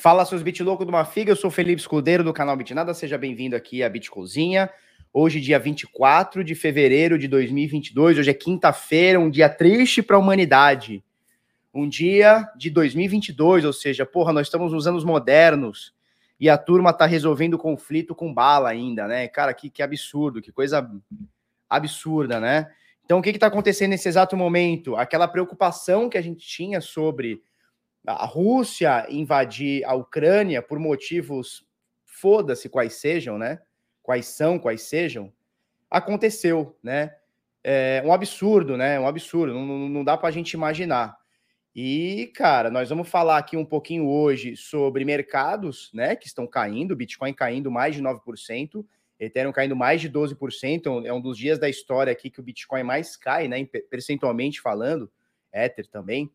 Fala, seus bit louco de uma figa, eu sou Felipe Escudeiro do canal Bitnada, seja bem-vindo aqui à Bit Cozinha. Hoje, dia 24 de fevereiro de 2022, hoje é quinta-feira, um dia triste para a humanidade. Um dia de 2022, ou seja, porra, nós estamos nos anos modernos e a turma tá resolvendo conflito com bala ainda, né? Cara, que, que absurdo, que coisa absurda, né? Então, o que está acontecendo nesse exato momento? Aquela preocupação que a gente tinha sobre a Rússia invadir a Ucrânia por motivos foda-se quais sejam, né? Quais são, quais sejam, aconteceu, né? É um absurdo, né? Um absurdo, não, não dá para a gente imaginar. E, cara, nós vamos falar aqui um pouquinho hoje sobre mercados, né, que estão caindo, Bitcoin caindo mais de 9%, Ethereum caindo mais de 12%, é um dos dias da história aqui que o Bitcoin mais cai, né, percentualmente falando, Ether também.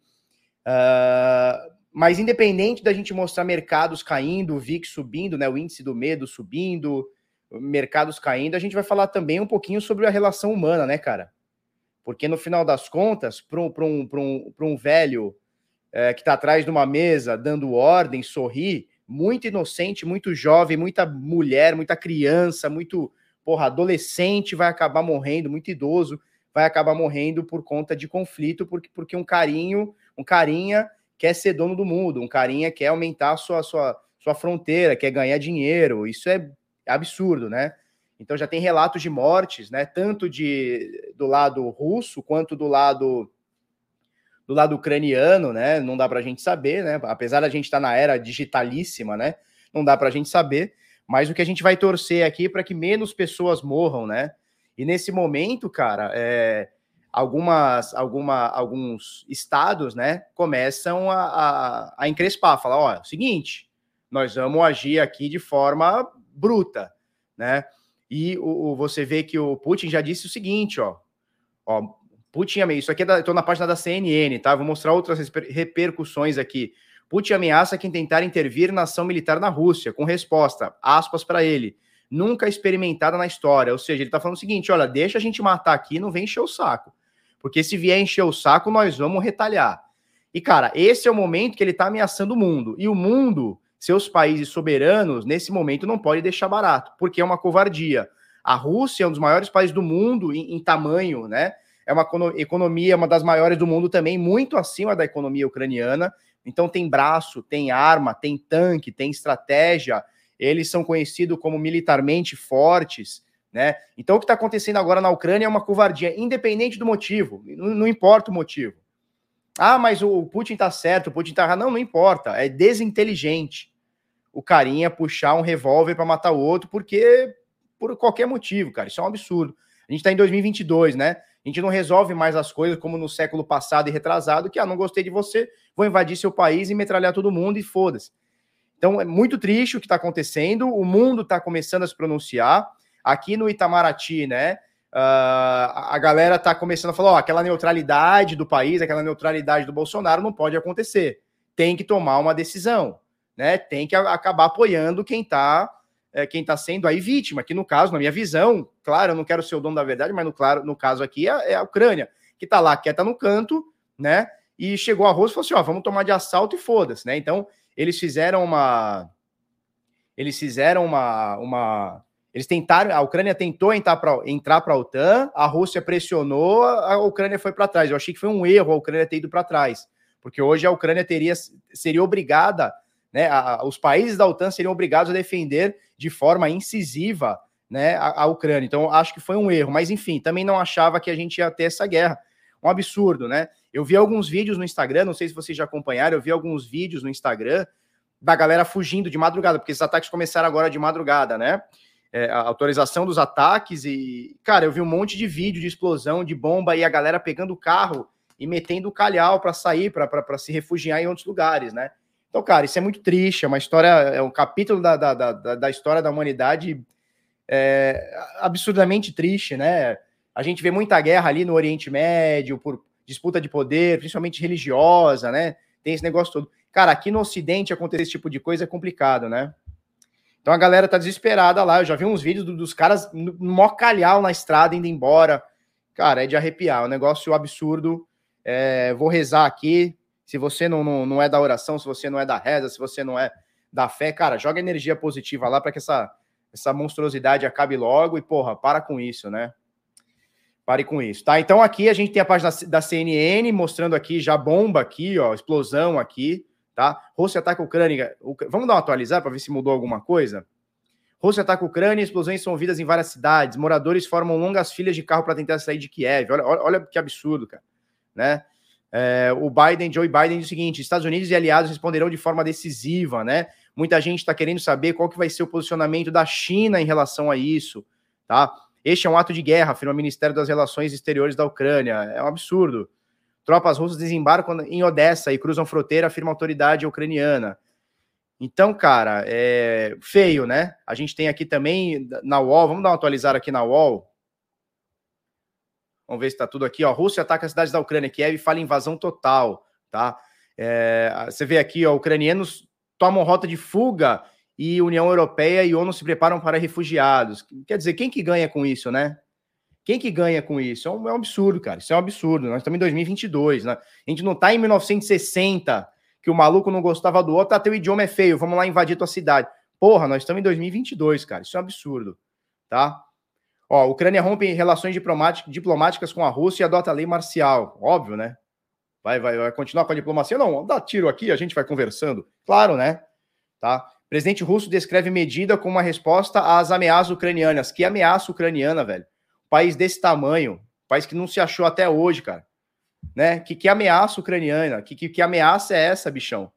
Uh, mas independente da gente mostrar mercados caindo, o VIX subindo, né, o índice do medo subindo, mercados caindo, a gente vai falar também um pouquinho sobre a relação humana, né, cara? Porque no final das contas, para um, um, um, um velho é, que está atrás de uma mesa dando ordem, sorrir, muito inocente, muito jovem, muita mulher, muita criança, muito porra, adolescente vai acabar morrendo, muito idoso vai acabar morrendo por conta de conflito, porque, porque um carinho um carinha quer ser dono do mundo, um carinha quer aumentar sua, sua, sua fronteira, quer ganhar dinheiro. Isso é absurdo, né? Então já tem relatos de mortes, né? Tanto de do lado russo quanto do lado do lado ucraniano, né? Não dá para a gente saber, né? Apesar da gente estar tá na era digitalíssima, né? Não dá para a gente saber. Mas o que a gente vai torcer aqui para que menos pessoas morram, né? E nesse momento, cara, é, algumas, alguma, alguns estados, né, começam a, a, a encrespar, falar, ó, é seguinte, nós vamos agir aqui de forma bruta, né? E o, o, você vê que o Putin já disse o seguinte, ó, ó, Putin, isso aqui é estou na página da CNN, tá? Vou mostrar outras repercussões aqui. Putin ameaça quem tentar intervir na ação militar na Rússia, com resposta, aspas para ele, nunca experimentada na história. Ou seja, ele está falando o seguinte: olha, deixa a gente matar aqui, não vem encher o saco. Porque se vier encher o saco, nós vamos retalhar. E, cara, esse é o momento que ele está ameaçando o mundo. E o mundo, seus países soberanos, nesse momento não pode deixar barato, porque é uma covardia. A Rússia é um dos maiores países do mundo em, em tamanho, né? É uma economia, uma das maiores do mundo também, muito acima da economia ucraniana. Então tem braço, tem arma, tem tanque, tem estratégia. Eles são conhecidos como militarmente fortes né? Então, o que está acontecendo agora na Ucrânia é uma covardia, independente do motivo, não, não importa o motivo. Ah, mas o Putin está certo, o Putin está errado. Não, não importa, é desinteligente o carinha puxar um revólver para matar o outro, porque por qualquer motivo, cara, isso é um absurdo. A gente está em 2022, né? A gente não resolve mais as coisas como no século passado e retrasado, que ah, não gostei de você, vou invadir seu país e metralhar todo mundo e foda-se. Então é muito triste o que está acontecendo, o mundo está começando a se pronunciar. Aqui no Itamaraty, né? Uh, a galera tá começando a falar: ó, aquela neutralidade do país, aquela neutralidade do Bolsonaro não pode acontecer. Tem que tomar uma decisão, né? Tem que acabar apoiando quem tá, é, quem tá sendo aí vítima, que no caso, na minha visão, claro, eu não quero ser o dono da verdade, mas no, claro, no caso aqui é, é a Ucrânia, que tá lá quieta no canto, né? E chegou a Rússia e falou assim: ó, vamos tomar de assalto e foda-se, né? Então, eles fizeram uma. Eles fizeram uma, uma eles tentaram, a Ucrânia tentou entrar para a OTAN, a Rússia pressionou, a Ucrânia foi para trás. Eu achei que foi um erro a Ucrânia ter ido para trás, porque hoje a Ucrânia teria, seria obrigada, né, a, os países da OTAN seriam obrigados a defender de forma incisiva né, a, a, Ucrânia. Então, acho que foi um erro, mas enfim, também não achava que a gente ia ter essa guerra. Um absurdo, né? Eu vi alguns vídeos no Instagram, não sei se vocês já acompanharam, eu vi alguns vídeos no Instagram da galera fugindo de madrugada, porque esses ataques começaram agora de madrugada, né? É, a autorização dos ataques e, cara, eu vi um monte de vídeo de explosão, de bomba e a galera pegando o carro e metendo o calhau para sair, para se refugiar em outros lugares, né? Então, cara, isso é muito triste, é uma história, é um capítulo da, da, da, da história da humanidade é, absurdamente triste, né? A gente vê muita guerra ali no Oriente Médio por disputa de poder, principalmente religiosa, né? Tem esse negócio todo. Cara, aqui no Ocidente acontecer esse tipo de coisa é complicado, né? Então a galera tá desesperada lá. Eu já vi uns vídeos dos caras no maior calhau na estrada indo embora. Cara, é de arrepiar. É um negócio absurdo. É, vou rezar aqui. Se você não, não, não é da oração, se você não é da reza, se você não é da fé, cara, joga energia positiva lá para que essa, essa monstruosidade acabe logo e, porra, para com isso, né? Pare com isso, tá? Então aqui a gente tem a página da CNN mostrando aqui já bomba aqui, ó, explosão aqui, tá? Rússia ataca a Ucrânia. Vamos dar uma atualizar para ver se mudou alguma coisa? Rússia ataca a Ucrânia, explosões são ouvidas em várias cidades, moradores formam longas filas de carro para tentar sair de Kiev. Olha, olha, olha, que absurdo, cara, né? É, o Biden, Joe Biden, diz o seguinte: Estados Unidos e aliados responderão de forma decisiva, né? Muita gente está querendo saber qual que vai ser o posicionamento da China em relação a isso, tá? Este é um ato de guerra, afirma o Ministério das Relações Exteriores da Ucrânia. É um absurdo. Tropas russas desembarcam em Odessa e cruzam fronteira, afirma a autoridade ucraniana. Então, cara, é feio, né? A gente tem aqui também na UOL, vamos dar uma atualizada aqui na UOL. Vamos ver se está tudo aqui, ó. Rússia ataca as cidades da Ucrânia, Kiev fala invasão total, tá? É, você vê aqui, ó, ucranianos tomam rota de fuga e União Europeia e ONU se preparam para refugiados. Quer dizer, quem que ganha com isso, né? Quem que ganha com isso? É um, é um absurdo, cara. Isso é um absurdo. Nós estamos em 2022, né? A gente não está em 1960, que o maluco não gostava do outro, ah, teu idioma é feio, vamos lá invadir tua cidade. Porra, nós estamos em 2022, cara. Isso é um absurdo, tá? Ó, a Ucrânia rompe relações diplomáticas com a Rússia e adota a lei marcial. Óbvio, né? Vai, vai, vai continuar com a diplomacia? Não, dá tiro aqui, a gente vai conversando. Claro, né? Tá? Presidente russo descreve medida como uma resposta às ameaças ucranianas. Que ameaça ucraniana, velho? País desse tamanho, país que não se achou até hoje, cara. Né? Que, que ameaça ucraniana? Que, que, que ameaça é essa, bichão?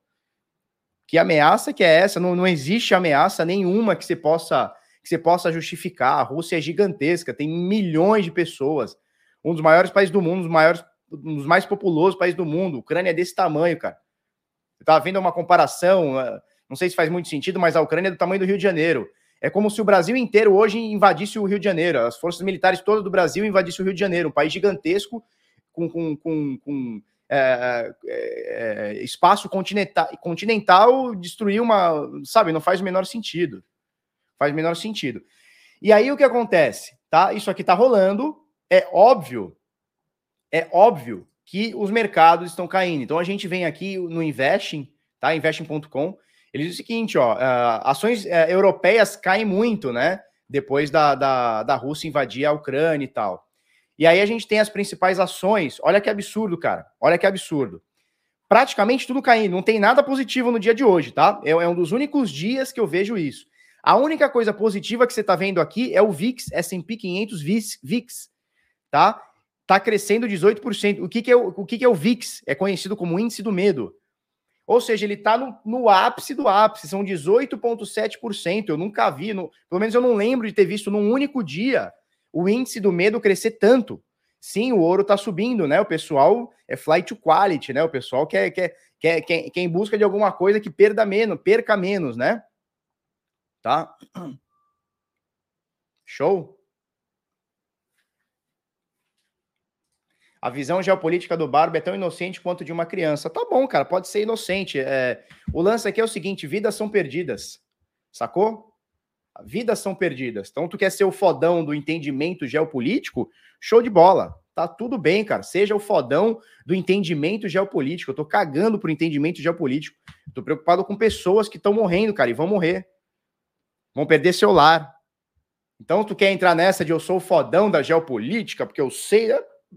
Que ameaça que é essa? Não, não existe ameaça nenhuma que você possa que você possa justificar. A Rússia é gigantesca, tem milhões de pessoas, um dos maiores países do mundo, um dos maiores, um dos mais populosos países do mundo. A Ucrânia é desse tamanho, cara. Você tá vendo uma comparação, ah, não sei se faz muito sentido, mas a Ucrânia é do tamanho do Rio de Janeiro. É como se o Brasil inteiro hoje invadisse o Rio de Janeiro, as forças militares todas do Brasil invadissem o Rio de Janeiro, um país gigantesco com, com, com, com é, é, espaço continental, continental destruir uma, sabe, não faz o menor sentido. Faz o menor sentido. E aí o que acontece? Tá? Isso aqui está rolando, é óbvio, é óbvio que os mercados estão caindo. Então a gente vem aqui no Investing, tá? Investing.com, ele diz o seguinte, ó, uh, ações uh, europeias caem muito, né? Depois da, da, da Rússia invadir a Ucrânia e tal. E aí a gente tem as principais ações. Olha que absurdo, cara. Olha que absurdo. Praticamente tudo caindo. Não tem nada positivo no dia de hoje, tá? É, é um dos únicos dias que eu vejo isso. A única coisa positiva que você está vendo aqui é o VIX, S&P 500 VIX, tá? Tá crescendo 18%. O que, que, é, o, o que, que é o VIX? É conhecido como índice do medo. Ou seja, ele está no, no, ápice do ápice, são 18,7%. Eu nunca vi, no, pelo menos eu não lembro de ter visto num único dia o índice do medo crescer tanto. Sim, o ouro está subindo, né? O pessoal é flight to quality, né? O pessoal quer, quer, quer, quer, busca de alguma coisa que perda menos, perca menos, né? Tá? Show? A visão geopolítica do Barba é tão inocente quanto de uma criança. Tá bom, cara, pode ser inocente. É... O lance aqui é o seguinte: vidas são perdidas. Sacou? Vidas são perdidas. Então, tu quer ser o fodão do entendimento geopolítico? Show de bola. Tá tudo bem, cara. Seja o fodão do entendimento geopolítico. Eu tô cagando pro entendimento geopolítico. Tô preocupado com pessoas que estão morrendo, cara, e vão morrer. Vão perder seu lar. Então, tu quer entrar nessa de eu sou o fodão da geopolítica, porque eu sei.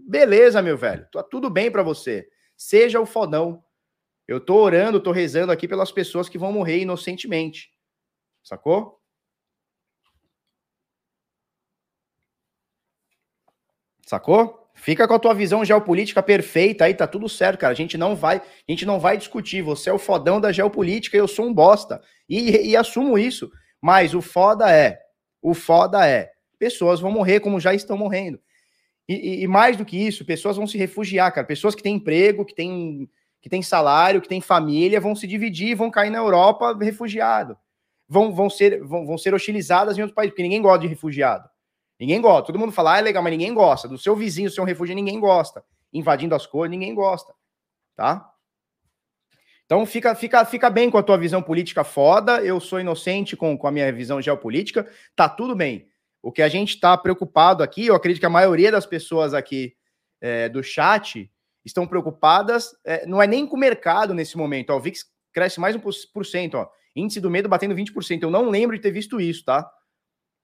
Beleza, meu velho. Tá tudo bem para você. Seja o fodão. Eu tô orando, tô rezando aqui pelas pessoas que vão morrer inocentemente. Sacou? Sacou? Fica com a tua visão geopolítica perfeita aí, tá tudo certo, cara. A gente não vai, a gente não vai discutir. Você é o fodão da geopolítica e eu sou um bosta. E, e assumo isso. Mas o foda é, o foda é, pessoas vão morrer como já estão morrendo. E, e, mais do que isso, pessoas vão se refugiar, cara. Pessoas que têm emprego, que têm, que têm salário, que têm família, vão se dividir, vão cair na Europa refugiado. Vão, vão, ser, vão, vão ser hostilizadas em outro país, porque ninguém gosta de refugiado. Ninguém gosta. Todo mundo fala, ah, é legal, mas ninguém gosta. Do seu vizinho ser um refúgio, ninguém gosta. Invadindo as coisas, ninguém gosta. Tá? Então fica, fica, fica bem com a tua visão política foda. Eu sou inocente com, com a minha visão geopolítica. Tá tudo bem. O que a gente está preocupado aqui, eu acredito que a maioria das pessoas aqui é, do chat estão preocupadas, é, não é nem com o mercado nesse momento. Ó, o VIX cresce mais um por cento, ó. Índice do medo batendo 20%. Eu não lembro de ter visto isso, tá?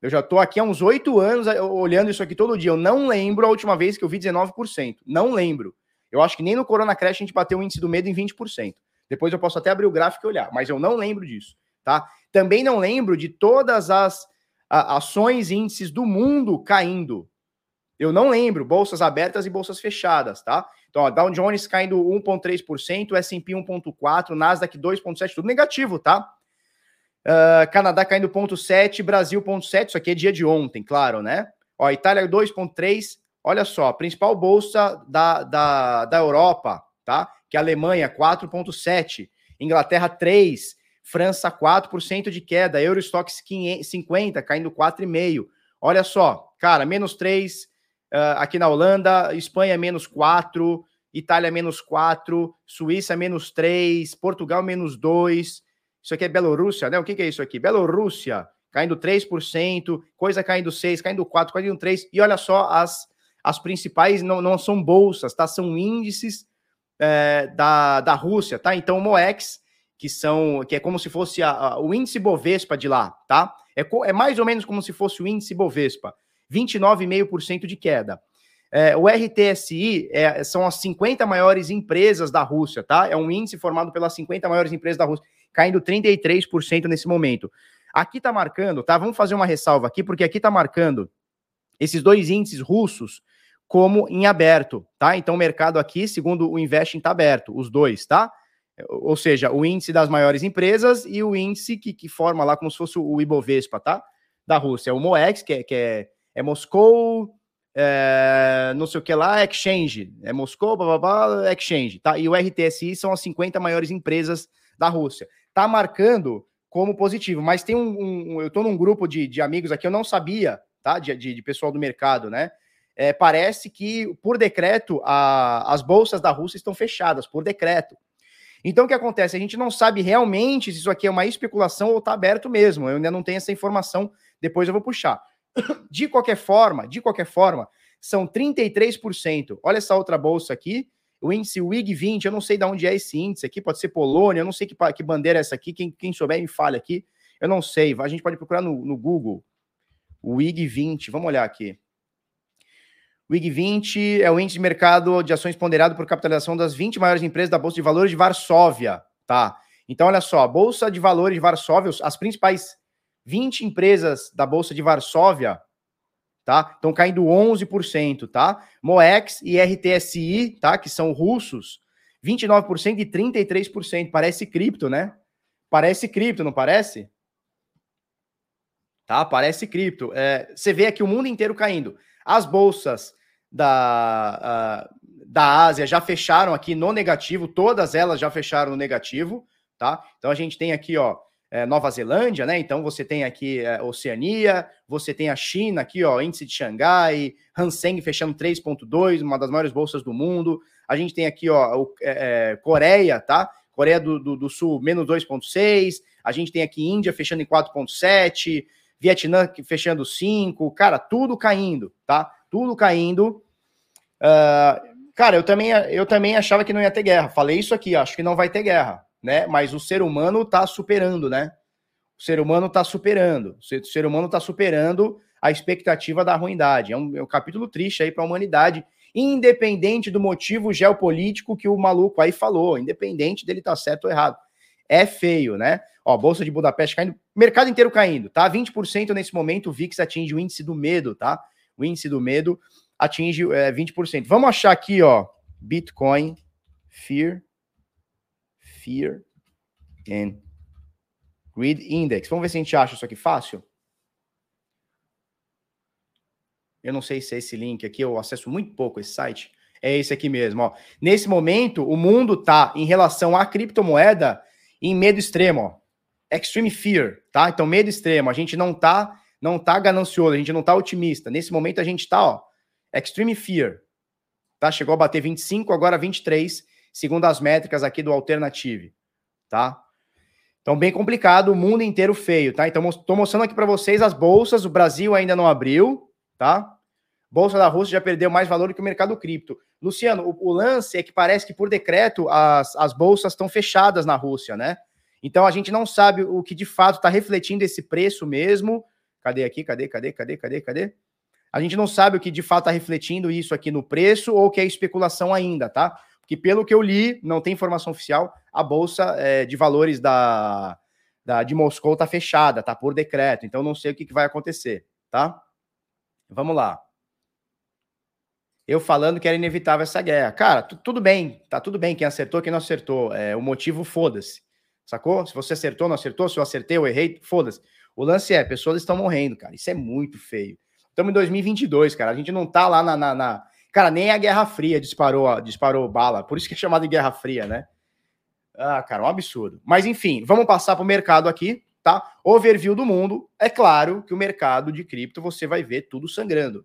Eu já tô aqui há uns oito anos eh, olhando isso aqui todo dia. Eu não lembro a última vez que eu vi 19%. Não lembro. Eu acho que nem no Corona Crash a gente bateu o índice do medo em 20%. Depois eu posso até abrir o gráfico e olhar, mas eu não lembro disso, tá? Também não lembro de todas as ações e índices do mundo caindo. Eu não lembro, bolsas abertas e bolsas fechadas, tá? Então, ó, Dow Jones caindo 1,3%, S&P 1,4%, Nasdaq 2,7%, tudo negativo, tá? Uh, Canadá caindo 0,7%, Brasil 0,7%, isso aqui é dia de ontem, claro, né? Ó, Itália 2,3%, olha só, principal bolsa da, da, da Europa, tá? Que é a Alemanha, 4,7%, Inglaterra 3%, França 4% de queda, Eurostox 50, caindo 4,5%. Olha só, cara, menos 3%, Uh, aqui na Holanda, Espanha menos 4, Itália menos 4, Suíça menos 3, Portugal menos 2. Isso aqui é Bielorrússia, né? O que, que é isso aqui? Bielorrússia caindo 3%, coisa caindo 6, caindo 4, caindo 3. E olha só, as, as principais não, não são bolsas, tá? São índices é, da, da Rússia, tá? Então, o MOEX, que são que é como se fosse a, a, o índice Bovespa de lá, tá? É, é mais ou menos como se fosse o índice Bovespa. 29,5% de queda. É, o RTSI é, são as 50 maiores empresas da Rússia, tá? É um índice formado pelas 50 maiores empresas da Rússia, caindo 33% nesse momento. Aqui tá marcando, tá? Vamos fazer uma ressalva aqui, porque aqui tá marcando esses dois índices russos como em aberto, tá? Então o mercado aqui, segundo o Investing, tá aberto, os dois, tá? Ou seja, o índice das maiores empresas e o índice que, que forma lá como se fosse o Ibovespa, tá? Da Rússia. O MOEX, que é, que é é Moscou, é, não sei o que lá, Exchange. É Moscou, blá, blá, blá, Exchange. Tá? E o RTSI são as 50 maiores empresas da Rússia. Tá marcando como positivo, mas tem um. um eu estou num grupo de, de amigos aqui, eu não sabia, tá? De, de, de pessoal do mercado, né? É, parece que, por decreto, a, as bolsas da Rússia estão fechadas, por decreto. Então, o que acontece? A gente não sabe realmente se isso aqui é uma especulação ou está aberto mesmo. Eu ainda não tenho essa informação, depois eu vou puxar. De qualquer forma, de qualquer forma, são 33%. Olha essa outra bolsa aqui, o índice WIG 20, eu não sei de onde é esse índice aqui, pode ser Polônia, eu não sei que, que bandeira é essa aqui, quem, quem souber me fale aqui, eu não sei, a gente pode procurar no, no Google, o WIG 20, vamos olhar aqui. O WIG 20 é o índice de mercado de ações ponderado por capitalização das 20 maiores empresas da Bolsa de Valores de Varsóvia, tá? Então, olha só, a Bolsa de Valores de Varsóvia, as principais 20 empresas da Bolsa de Varsóvia, tá? Estão caindo 11%, tá? Moex e RTSI, tá? Que são russos, 29% e 33%. Parece cripto, né? Parece cripto, não parece? Tá? Parece cripto. É, você vê aqui o mundo inteiro caindo. As bolsas da, da Ásia já fecharam aqui no negativo, todas elas já fecharam no negativo, tá? Então a gente tem aqui, ó, é, Nova Zelândia, né? Então você tem aqui é, Oceania, você tem a China aqui, ó, índice de Xangai, Hang fechando 3,2, uma das maiores bolsas do mundo. A gente tem aqui, ó, o, é, é Coreia, tá? Coreia do, do, do Sul, menos 2,6. A gente tem aqui Índia fechando em 4,7. Vietnã fechando 5. Cara, tudo caindo, tá? Tudo caindo. Uh, cara, eu também, eu também achava que não ia ter guerra. Falei isso aqui, acho que não vai ter guerra né? Mas o ser humano está superando, né? O ser humano está superando. O ser humano está superando a expectativa da ruindade. É um, é um capítulo triste aí para a humanidade, independente do motivo geopolítico que o maluco aí falou, independente dele estar tá certo ou errado. É feio, né? Ó, Bolsa de Budapeste caindo, mercado inteiro caindo, tá? 20% nesse momento, o VIX atinge o índice do medo, tá? O índice do medo atinge é, 20%. Vamos achar aqui, ó, Bitcoin, Fear, Fear and Greed Index. Vamos ver se a gente acha isso aqui fácil. Eu não sei se é esse link aqui, eu acesso muito pouco esse site. É esse aqui mesmo, ó. Nesse momento, o mundo tá em relação à criptomoeda em medo extremo, ó. Extreme fear, tá? Então, medo extremo. A gente não tá, não tá ganancioso, a gente não tá otimista. Nesse momento a gente tá, ó, extreme fear. Tá? Chegou a bater 25, agora 23 segundo as métricas aqui do Alternative, tá? Então, bem complicado, o mundo inteiro feio, tá? Então, estou mostrando aqui para vocês as bolsas, o Brasil ainda não abriu, tá? Bolsa da Rússia já perdeu mais valor que o mercado cripto. Luciano, o, o lance é que parece que, por decreto, as, as bolsas estão fechadas na Rússia, né? Então a gente não sabe o que de fato está refletindo esse preço mesmo. Cadê aqui? Cadê? Cadê? Cadê? Cadê? Cadê? A gente não sabe o que de fato está refletindo isso aqui no preço ou que é especulação ainda, tá? Porque pelo que eu li, não tem informação oficial, a bolsa é, de valores da, da de Moscou está fechada, tá por decreto. Então não sei o que, que vai acontecer, tá? Vamos lá. Eu falando que era inevitável essa guerra. Cara, tudo bem, tá tudo bem. Quem acertou, quem não acertou. É, o motivo, foda-se. Sacou? Se você acertou, não acertou, se eu acertei, eu errei, foda-se. O lance é, pessoas estão morrendo, cara. Isso é muito feio. Estamos em 2022, cara. A gente não tá lá na, na, na... Cara, nem a Guerra Fria disparou, disparou bala. Por isso que é chamado de Guerra Fria, né? Ah, cara, um absurdo. Mas enfim, vamos passar para o mercado aqui, tá? Overview do mundo. É claro que o mercado de cripto você vai ver tudo sangrando.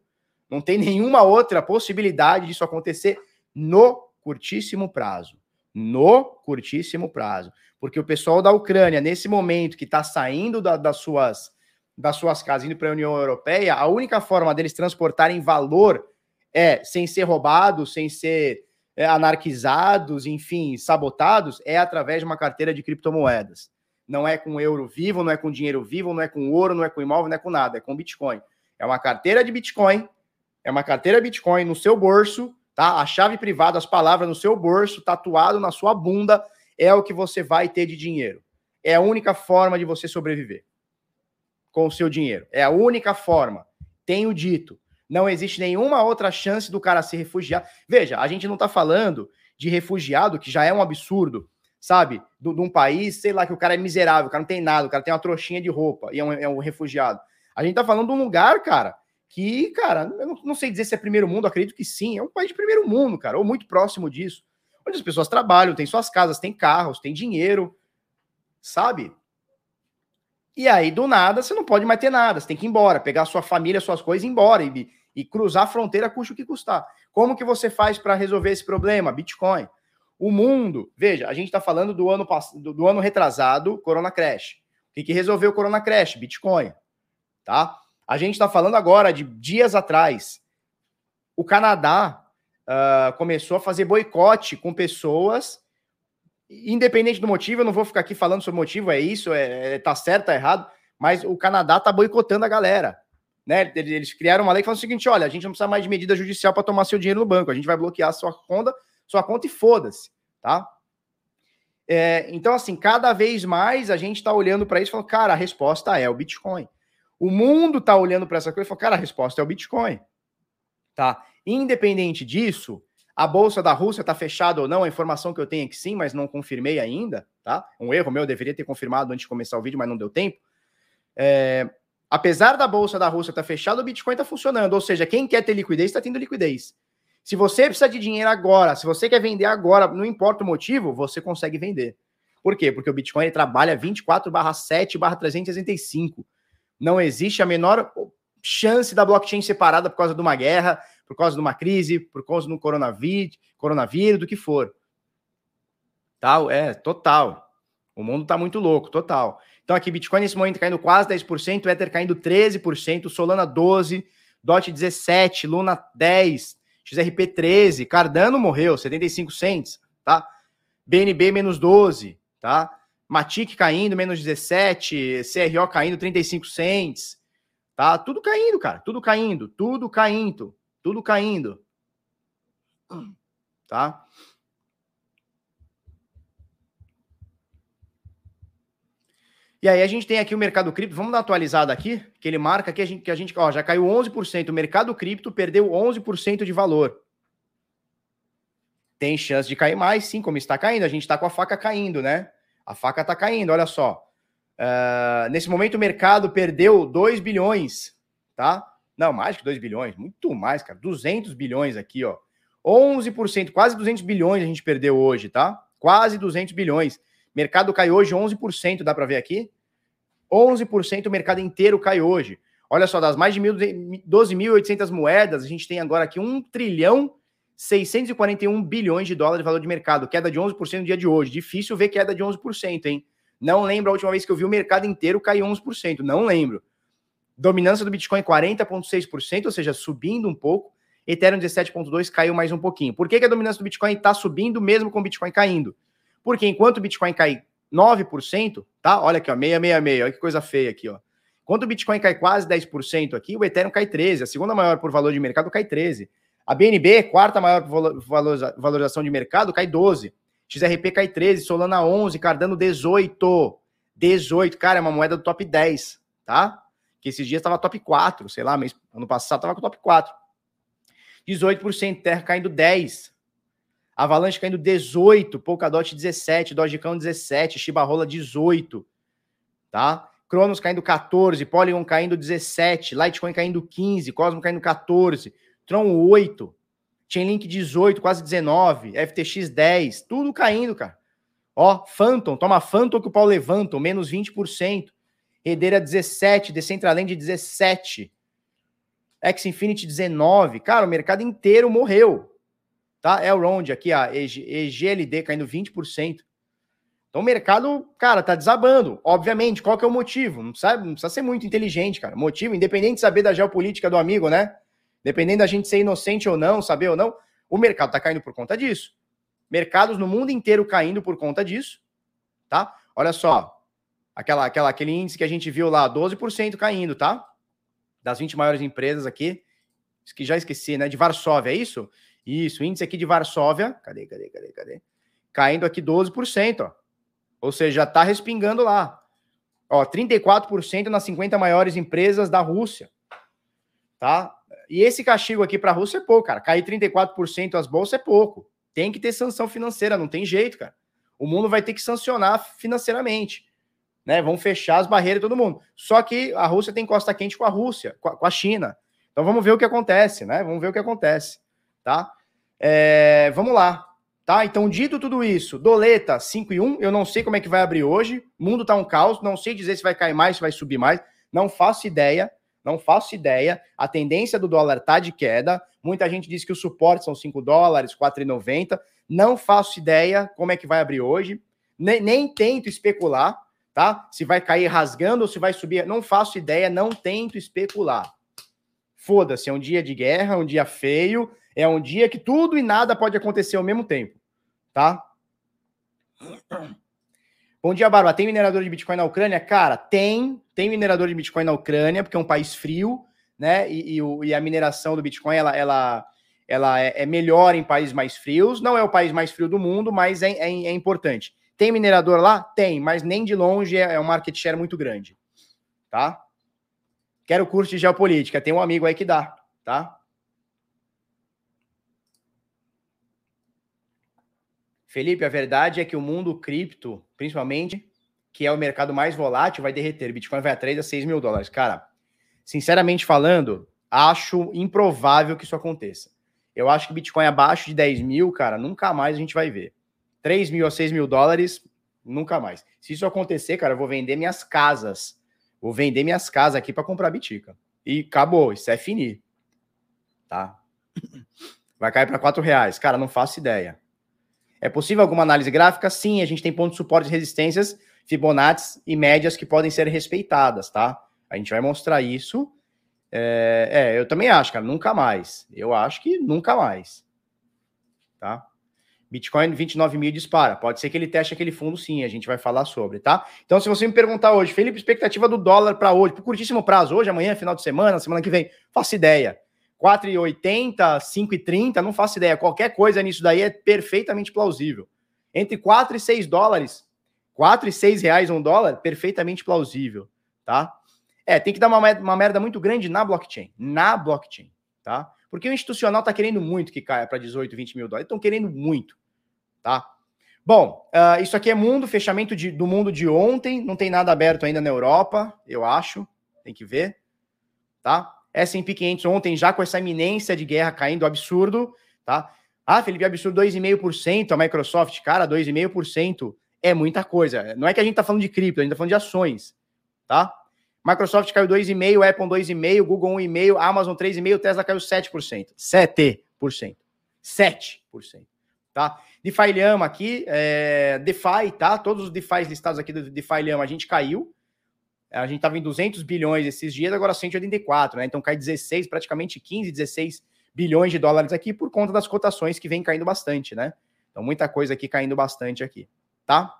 Não tem nenhuma outra possibilidade disso acontecer no curtíssimo prazo. No curtíssimo prazo. Porque o pessoal da Ucrânia, nesse momento que está saindo da, das, suas, das suas casas, indo para a União Europeia, a única forma deles transportarem valor é sem ser roubados, sem ser é, anarquizados, enfim, sabotados, é através de uma carteira de criptomoedas. Não é com euro vivo, não é com dinheiro vivo, não é com ouro, não é com imóvel, não é com nada, é com Bitcoin. É uma carteira de Bitcoin é uma carteira Bitcoin no seu bolso, tá? A chave privada, as palavras no seu bolso, tatuado na sua bunda, é o que você vai ter de dinheiro. É a única forma de você sobreviver com o seu dinheiro. É a única forma. Tenho dito. Não existe nenhuma outra chance do cara se refugiar. Veja, a gente não tá falando de refugiado, que já é um absurdo, sabe? De um país, sei lá, que o cara é miserável, o cara não tem nada, o cara tem uma trouxinha de roupa e é um, é um refugiado. A gente tá falando de um lugar, cara, que, cara, eu não, sei dizer se é primeiro mundo, acredito que sim, é um país de primeiro mundo, cara, ou muito próximo disso, onde as pessoas trabalham, têm suas casas, têm carros, têm dinheiro, sabe? E aí, do nada, você não pode mais ter nada, você tem que ir embora, pegar sua família, suas coisas e ir embora, e, e cruzar a fronteira custa o que custar. Como que você faz para resolver esse problema? Bitcoin. O mundo, veja, a gente está falando do ano, do, do ano retrasado, Corona Crash. O que, que resolveu o Corona Crash? Bitcoin. Tá? A gente está falando agora de dias atrás. O Canadá uh, começou a fazer boicote com pessoas, independente do motivo, eu não vou ficar aqui falando sobre o motivo, é isso, é, é tá certo, tá errado, mas o Canadá tá boicotando a galera. Né? Eles criaram uma lei que fala o seguinte: olha, a gente não precisa mais de medida judicial para tomar seu dinheiro no banco, a gente vai bloquear sua conta, sua conta e foda-se, tá? É, então, assim, cada vez mais a gente está olhando para isso e falando, cara, a resposta é o Bitcoin. O mundo está olhando para essa coisa e falou, cara, a resposta é o Bitcoin. Tá? Independente disso, a bolsa da Rússia está fechada ou não, a informação que eu tenho é que sim, mas não confirmei ainda, tá? Um erro meu, eu deveria ter confirmado antes de começar o vídeo, mas não deu tempo. É, apesar da bolsa da Rússia estar tá fechada, o Bitcoin está funcionando. Ou seja, quem quer ter liquidez está tendo liquidez. Se você precisa de dinheiro agora, se você quer vender agora, não importa o motivo, você consegue vender. Por quê? Porque o Bitcoin trabalha 24 não existe a menor chance da blockchain separada por causa de uma guerra, por causa de uma crise, por causa do coronavírus, coronavírus, do que for. Tal, é, total. O mundo tá muito louco, total. Então aqui Bitcoin nesse momento caindo quase 10%, Ether caindo 13%, Solana 12, DOT 17, Luna 10, XRP 13, Cardano morreu, 75 cents, tá? BNB menos 12, tá? Matic caindo, menos 17, CRO caindo 35 cents. Tá tudo caindo, cara. Tudo caindo, tudo caindo, tudo caindo. Tá? E aí a gente tem aqui o mercado cripto, vamos dar uma atualizada aqui, que ele marca que a gente, que a gente ó, já caiu 11%, o mercado cripto perdeu 11% de valor. Tem chance de cair mais, sim, como está caindo, a gente está com a faca caindo, né? A faca está caindo, olha só. Uh, nesse momento o mercado perdeu 2 bilhões, tá? Não, mais que 2 bilhões, muito mais, cara. 200 bilhões aqui, ó. 11%, quase 200 bilhões a gente perdeu hoje, tá? Quase 200 bilhões. Mercado cai hoje 11%, dá para ver aqui? 11% o mercado inteiro cai hoje. Olha só, das mais de 12.800 moedas, a gente tem agora aqui 1 trilhão 641 bilhões de dólares de valor de mercado, queda de 11% no dia de hoje. Difícil ver queda de 11%, hein? Não lembro a última vez que eu vi o mercado inteiro cair 11%, não lembro. Dominância do Bitcoin 40,6%, ou seja, subindo um pouco. Ethereum 17,2% caiu mais um pouquinho. Por que, que a dominância do Bitcoin está subindo mesmo com o Bitcoin caindo? Porque enquanto o Bitcoin cai 9%, tá? Olha aqui, ó, 666, olha que coisa feia aqui, ó. Quando o Bitcoin cai quase 10% aqui, o Ethereum cai 13%, a segunda maior por valor de mercado cai 13%. A BNB, quarta maior valorização de mercado, cai 12%. XRP cai 13%, Solana 11%, Cardano 18%. 18%, cara, é uma moeda do top 10, tá? Que esses dias estava top 4, sei lá, mês, ano passado estava com top 4. 18%, Terra caindo 10%. Avalanche caindo 18%, Polkadot 17%, Dogecoin 17%, Shiba Rola 18%, tá? Cronos caindo 14%, Polygon caindo 17%, Litecoin caindo 15%, Cosmo caindo 14%, Tron 8%, Chainlink 18%, quase 19%, FTX 10%, tudo caindo, cara. Ó, Phantom, toma Phantom que o pau levanta, menos 20%. Hedeira 17%, Decentraland 17%. X Infinity 19%. Cara, o mercado inteiro morreu. Tá? Elrond aqui, a EGLD caindo 20%. Então o mercado, cara, tá desabando. Obviamente, qual que é o motivo? Não, sabe, não precisa ser muito inteligente, cara. Motivo, independente de saber da geopolítica do amigo, né? Dependendo da gente ser inocente ou não, saber ou não, o mercado tá caindo por conta disso. Mercados no mundo inteiro caindo por conta disso, tá? Olha só, aquela, aquela, aquele índice que a gente viu lá, 12% caindo, tá? Das 20 maiores empresas aqui, que já esqueci, né? De Varsóvia, é isso? Isso, índice aqui de Varsóvia, cadê, cadê, cadê, cadê? Caindo aqui 12%, ó. Ou seja, já tá respingando lá. Ó, 34% nas 50 maiores empresas da Rússia. Tá? E esse castigo aqui para a Rússia é pouco, cara. Cair 34% as bolsas é pouco. Tem que ter sanção financeira, não tem jeito, cara. O mundo vai ter que sancionar financeiramente. Né? Vão fechar as barreiras todo mundo. Só que a Rússia tem costa quente com a Rússia, com a China. Então vamos ver o que acontece, né? Vamos ver o que acontece, tá? É, vamos lá, tá? Então, dito tudo isso, doleta 5 e 1, eu não sei como é que vai abrir hoje. O mundo tá um caos, não sei dizer se vai cair mais, se vai subir mais. Não faço ideia, não faço ideia. A tendência do dólar tá de queda. Muita gente diz que o suporte são 5 dólares, 4,90. Não faço ideia como é que vai abrir hoje. Nem, nem tento especular, tá? Se vai cair rasgando ou se vai subir. Não faço ideia, não tento especular. Foda-se, é um dia de guerra, um dia feio, é um dia que tudo e nada pode acontecer ao mesmo tempo, tá? Bom dia, Barba. Tem minerador de Bitcoin na Ucrânia? Cara, tem. Tem minerador de Bitcoin na Ucrânia, porque é um país frio, né? E, e, e a mineração do Bitcoin, ela, ela, ela é, é, melhor em países mais frios. Não é o país mais frio do mundo, mas é, é, é importante. Tem minerador lá? Tem, mas nem de longe é, é um market share muito grande, tá? Quero curso de geopolítica. Tem um amigo aí que dá, tá? Felipe, a verdade é que o mundo cripto, principalmente, que é o mercado mais volátil, vai derreter. Bitcoin vai a 3 a 6 mil dólares. Cara, sinceramente falando, acho improvável que isso aconteça. Eu acho que Bitcoin abaixo de 10 mil, cara, nunca mais a gente vai ver. 3 mil a 6 mil dólares, nunca mais. Se isso acontecer, cara, eu vou vender minhas casas Vou vender minhas casas aqui para comprar bitica. E acabou, isso é finir. Tá? Vai cair para quatro reais. Cara, não faço ideia. É possível alguma análise gráfica? Sim, a gente tem pontos de suporte e resistências, Fibonacci e médias que podem ser respeitadas, tá? A gente vai mostrar isso. É, é, eu também acho, cara, nunca mais. Eu acho que nunca mais. Tá? Bitcoin 29 mil dispara. Pode ser que ele teste aquele fundo, sim. A gente vai falar sobre, tá? Então, se você me perguntar hoje, Felipe, expectativa do dólar para hoje, por curtíssimo prazo, hoje, amanhã, final de semana, semana que vem, faço ideia. 4,80, 5,30, não faço ideia. Qualquer coisa nisso daí é perfeitamente plausível. Entre 4 e 6 dólares, 4 e 6 reais um dólar, perfeitamente plausível, tá? É, tem que dar uma, uma merda muito grande na blockchain. Na blockchain, tá? Porque o institucional tá querendo muito que caia para 18, 20 mil dólares. Estão querendo muito tá? Bom, uh, isso aqui é mundo, fechamento de, do mundo de ontem, não tem nada aberto ainda na Europa, eu acho, tem que ver, tá? S&P 500 ontem já com essa iminência de guerra caindo absurdo, tá? Ah, Felipe, absurdo 2,5%, a Microsoft, cara, 2,5% é muita coisa. Não é que a gente tá falando de cripto, a gente tá falando de ações, tá? Microsoft caiu 2,5%, Apple 2,5%, Google 1,5%, Amazon 3,5%, Tesla caiu 7%. 7%. 7% tá? DeFi Lhama aqui, é, DeFi, tá? Todos os DeFi listados aqui do DeFi Lhama, a gente caiu. A gente estava em 200 bilhões esses dias, agora 184, né? Então cai 16, praticamente 15, 16 bilhões de dólares aqui por conta das cotações que vem caindo bastante, né? Então muita coisa aqui caindo bastante aqui, tá?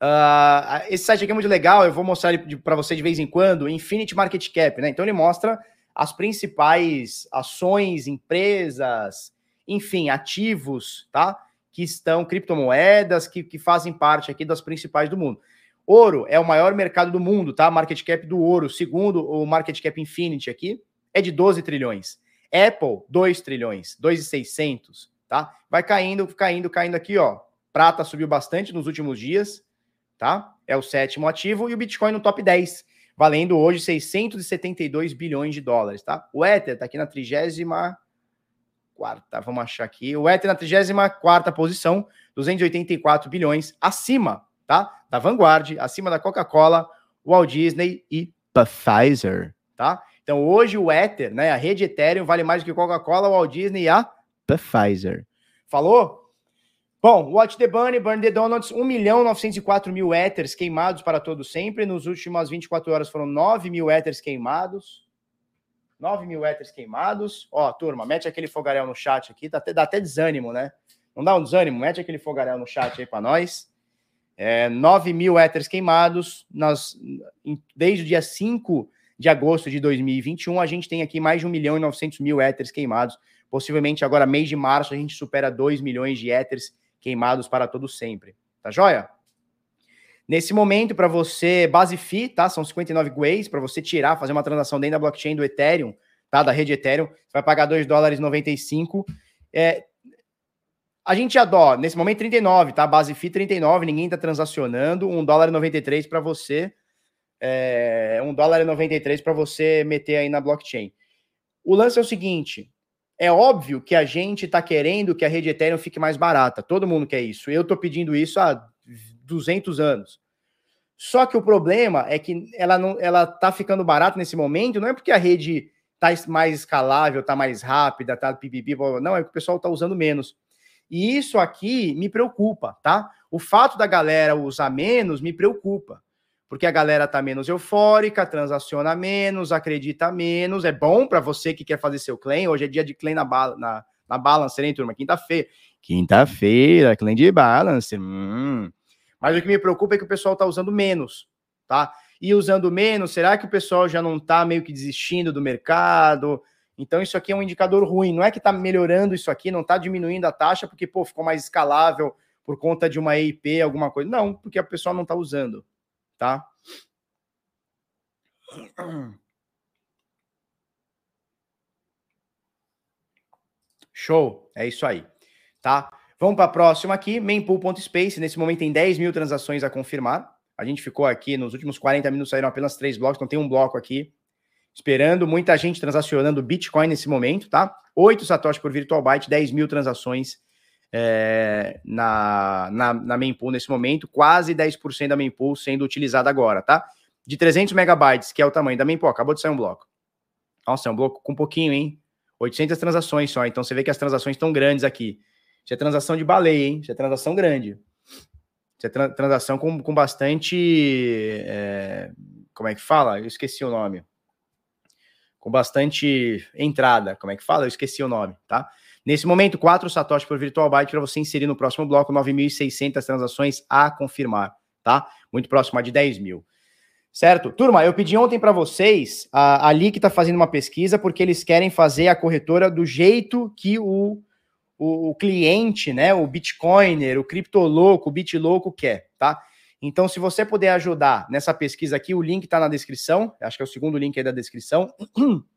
Uh, esse site aqui é muito legal, eu vou mostrar para você de vez em quando, Infinity Market Cap, né? Então ele mostra as principais ações, empresas, enfim, ativos, tá? Que estão, criptomoedas, que, que fazem parte aqui das principais do mundo. Ouro é o maior mercado do mundo, tá? Market cap do ouro, segundo o Market Cap Infinity aqui, é de 12 trilhões. Apple, 2 trilhões, 2,600, tá? Vai caindo, caindo, caindo aqui, ó. Prata subiu bastante nos últimos dias, tá? É o sétimo ativo e o Bitcoin no top 10, valendo hoje 672 bilhões de dólares, tá? O Ether tá aqui na trigésima quarta, vamos achar aqui. O Ether na trigésima quarta posição, 284 bilhões, acima, tá? Da Vanguard, acima da Coca-Cola, Walt Disney e Pfizer, tá? Então hoje o Ether, né, a rede Ethereum vale mais do que Coca-Cola, Walt Disney e a Pfizer. Falou? Bom, Watch the Bunny, Burn the Donuts, 1 milhão 904 mil Ethers queimados para todo sempre. Nos últimas 24 horas foram 9 mil Ethers queimados. 9 mil Ethers queimados. Ó, turma, mete aquele fogaréu no chat aqui. Dá até, dá até desânimo, né? Não dá um desânimo? Mete aquele fogaréu no chat aí para nós. É, 9 mil Ethers queimados. Nós, desde o dia 5 de agosto de 2021, a gente tem aqui mais de 1 milhão e 900 mil Ethers queimados. Possivelmente agora, mês de março, a gente supera 2 milhões de Ethers queimados para todo sempre. Tá joia? Nesse momento, para você, base FI, tá? São 59 ways para você tirar, fazer uma transação dentro da blockchain do Ethereum, tá? Da rede Ethereum, você vai pagar 2 dólares 95. É, a gente adora, nesse momento 39, tá? Base FI 39, ninguém tá transacionando, 1 dólar 93 para você. É, 1 dólar 93 para você meter aí na blockchain. O lance é o seguinte, é óbvio que a gente está querendo que a rede Ethereum fique mais barata. Todo mundo quer isso. Eu estou pedindo isso há 200 anos. Só que o problema é que ela não, ela está ficando barata nesse momento. Não é porque a rede está mais escalável, está mais rápida, está pipipi, não é que o pessoal está usando menos. E isso aqui me preocupa, tá? O fato da galera usar menos me preocupa porque a galera tá menos eufórica, transaciona menos, acredita menos. É bom para você que quer fazer seu claim. Hoje é dia de claim na, na, na Balance, hein, turma? Quinta-feira. Quinta-feira, claim de Balance. Hum. Mas o que me preocupa é que o pessoal tá usando menos, tá? E usando menos, será que o pessoal já não tá meio que desistindo do mercado? Então, isso aqui é um indicador ruim. Não é que tá melhorando isso aqui, não tá diminuindo a taxa porque, pô, ficou mais escalável por conta de uma EIP, alguma coisa. Não, porque o pessoal não tá usando tá? Show, é isso aí, tá? Vamos para a próxima aqui, mempool.space. Nesse momento tem 10 mil transações a confirmar. A gente ficou aqui, nos últimos 40 minutos saíram apenas três blocos, então tem um bloco aqui esperando, muita gente transacionando Bitcoin nesse momento, tá? 8 satoshi por virtual byte, 10 mil transações é, na, na, na mempool nesse momento, quase 10% da mempool sendo utilizada agora, tá? De 300 megabytes, que é o tamanho da mempool, acabou de sair um bloco. Nossa, é um bloco com pouquinho, hein? 800 transações só, então você vê que as transações estão grandes aqui. Isso é transação de baleia, hein? Isso é transação grande. Isso é tra transação com, com bastante. É, como é que fala? Eu esqueci o nome. Com bastante entrada. Como é que fala? Eu esqueci o nome, tá? Nesse momento, 4 satoshi por virtual byte para você inserir no próximo bloco 9.600 transações a confirmar, tá? Muito próximo a de 10 mil. Certo? Turma, eu pedi ontem para vocês, a, que está fazendo uma pesquisa, porque eles querem fazer a corretora do jeito que o, o, o cliente, né, o Bitcoiner, o criptolouco, o Bitlouco quer, tá? Então, se você puder ajudar nessa pesquisa aqui, o link está na descrição, acho que é o segundo link aí da descrição.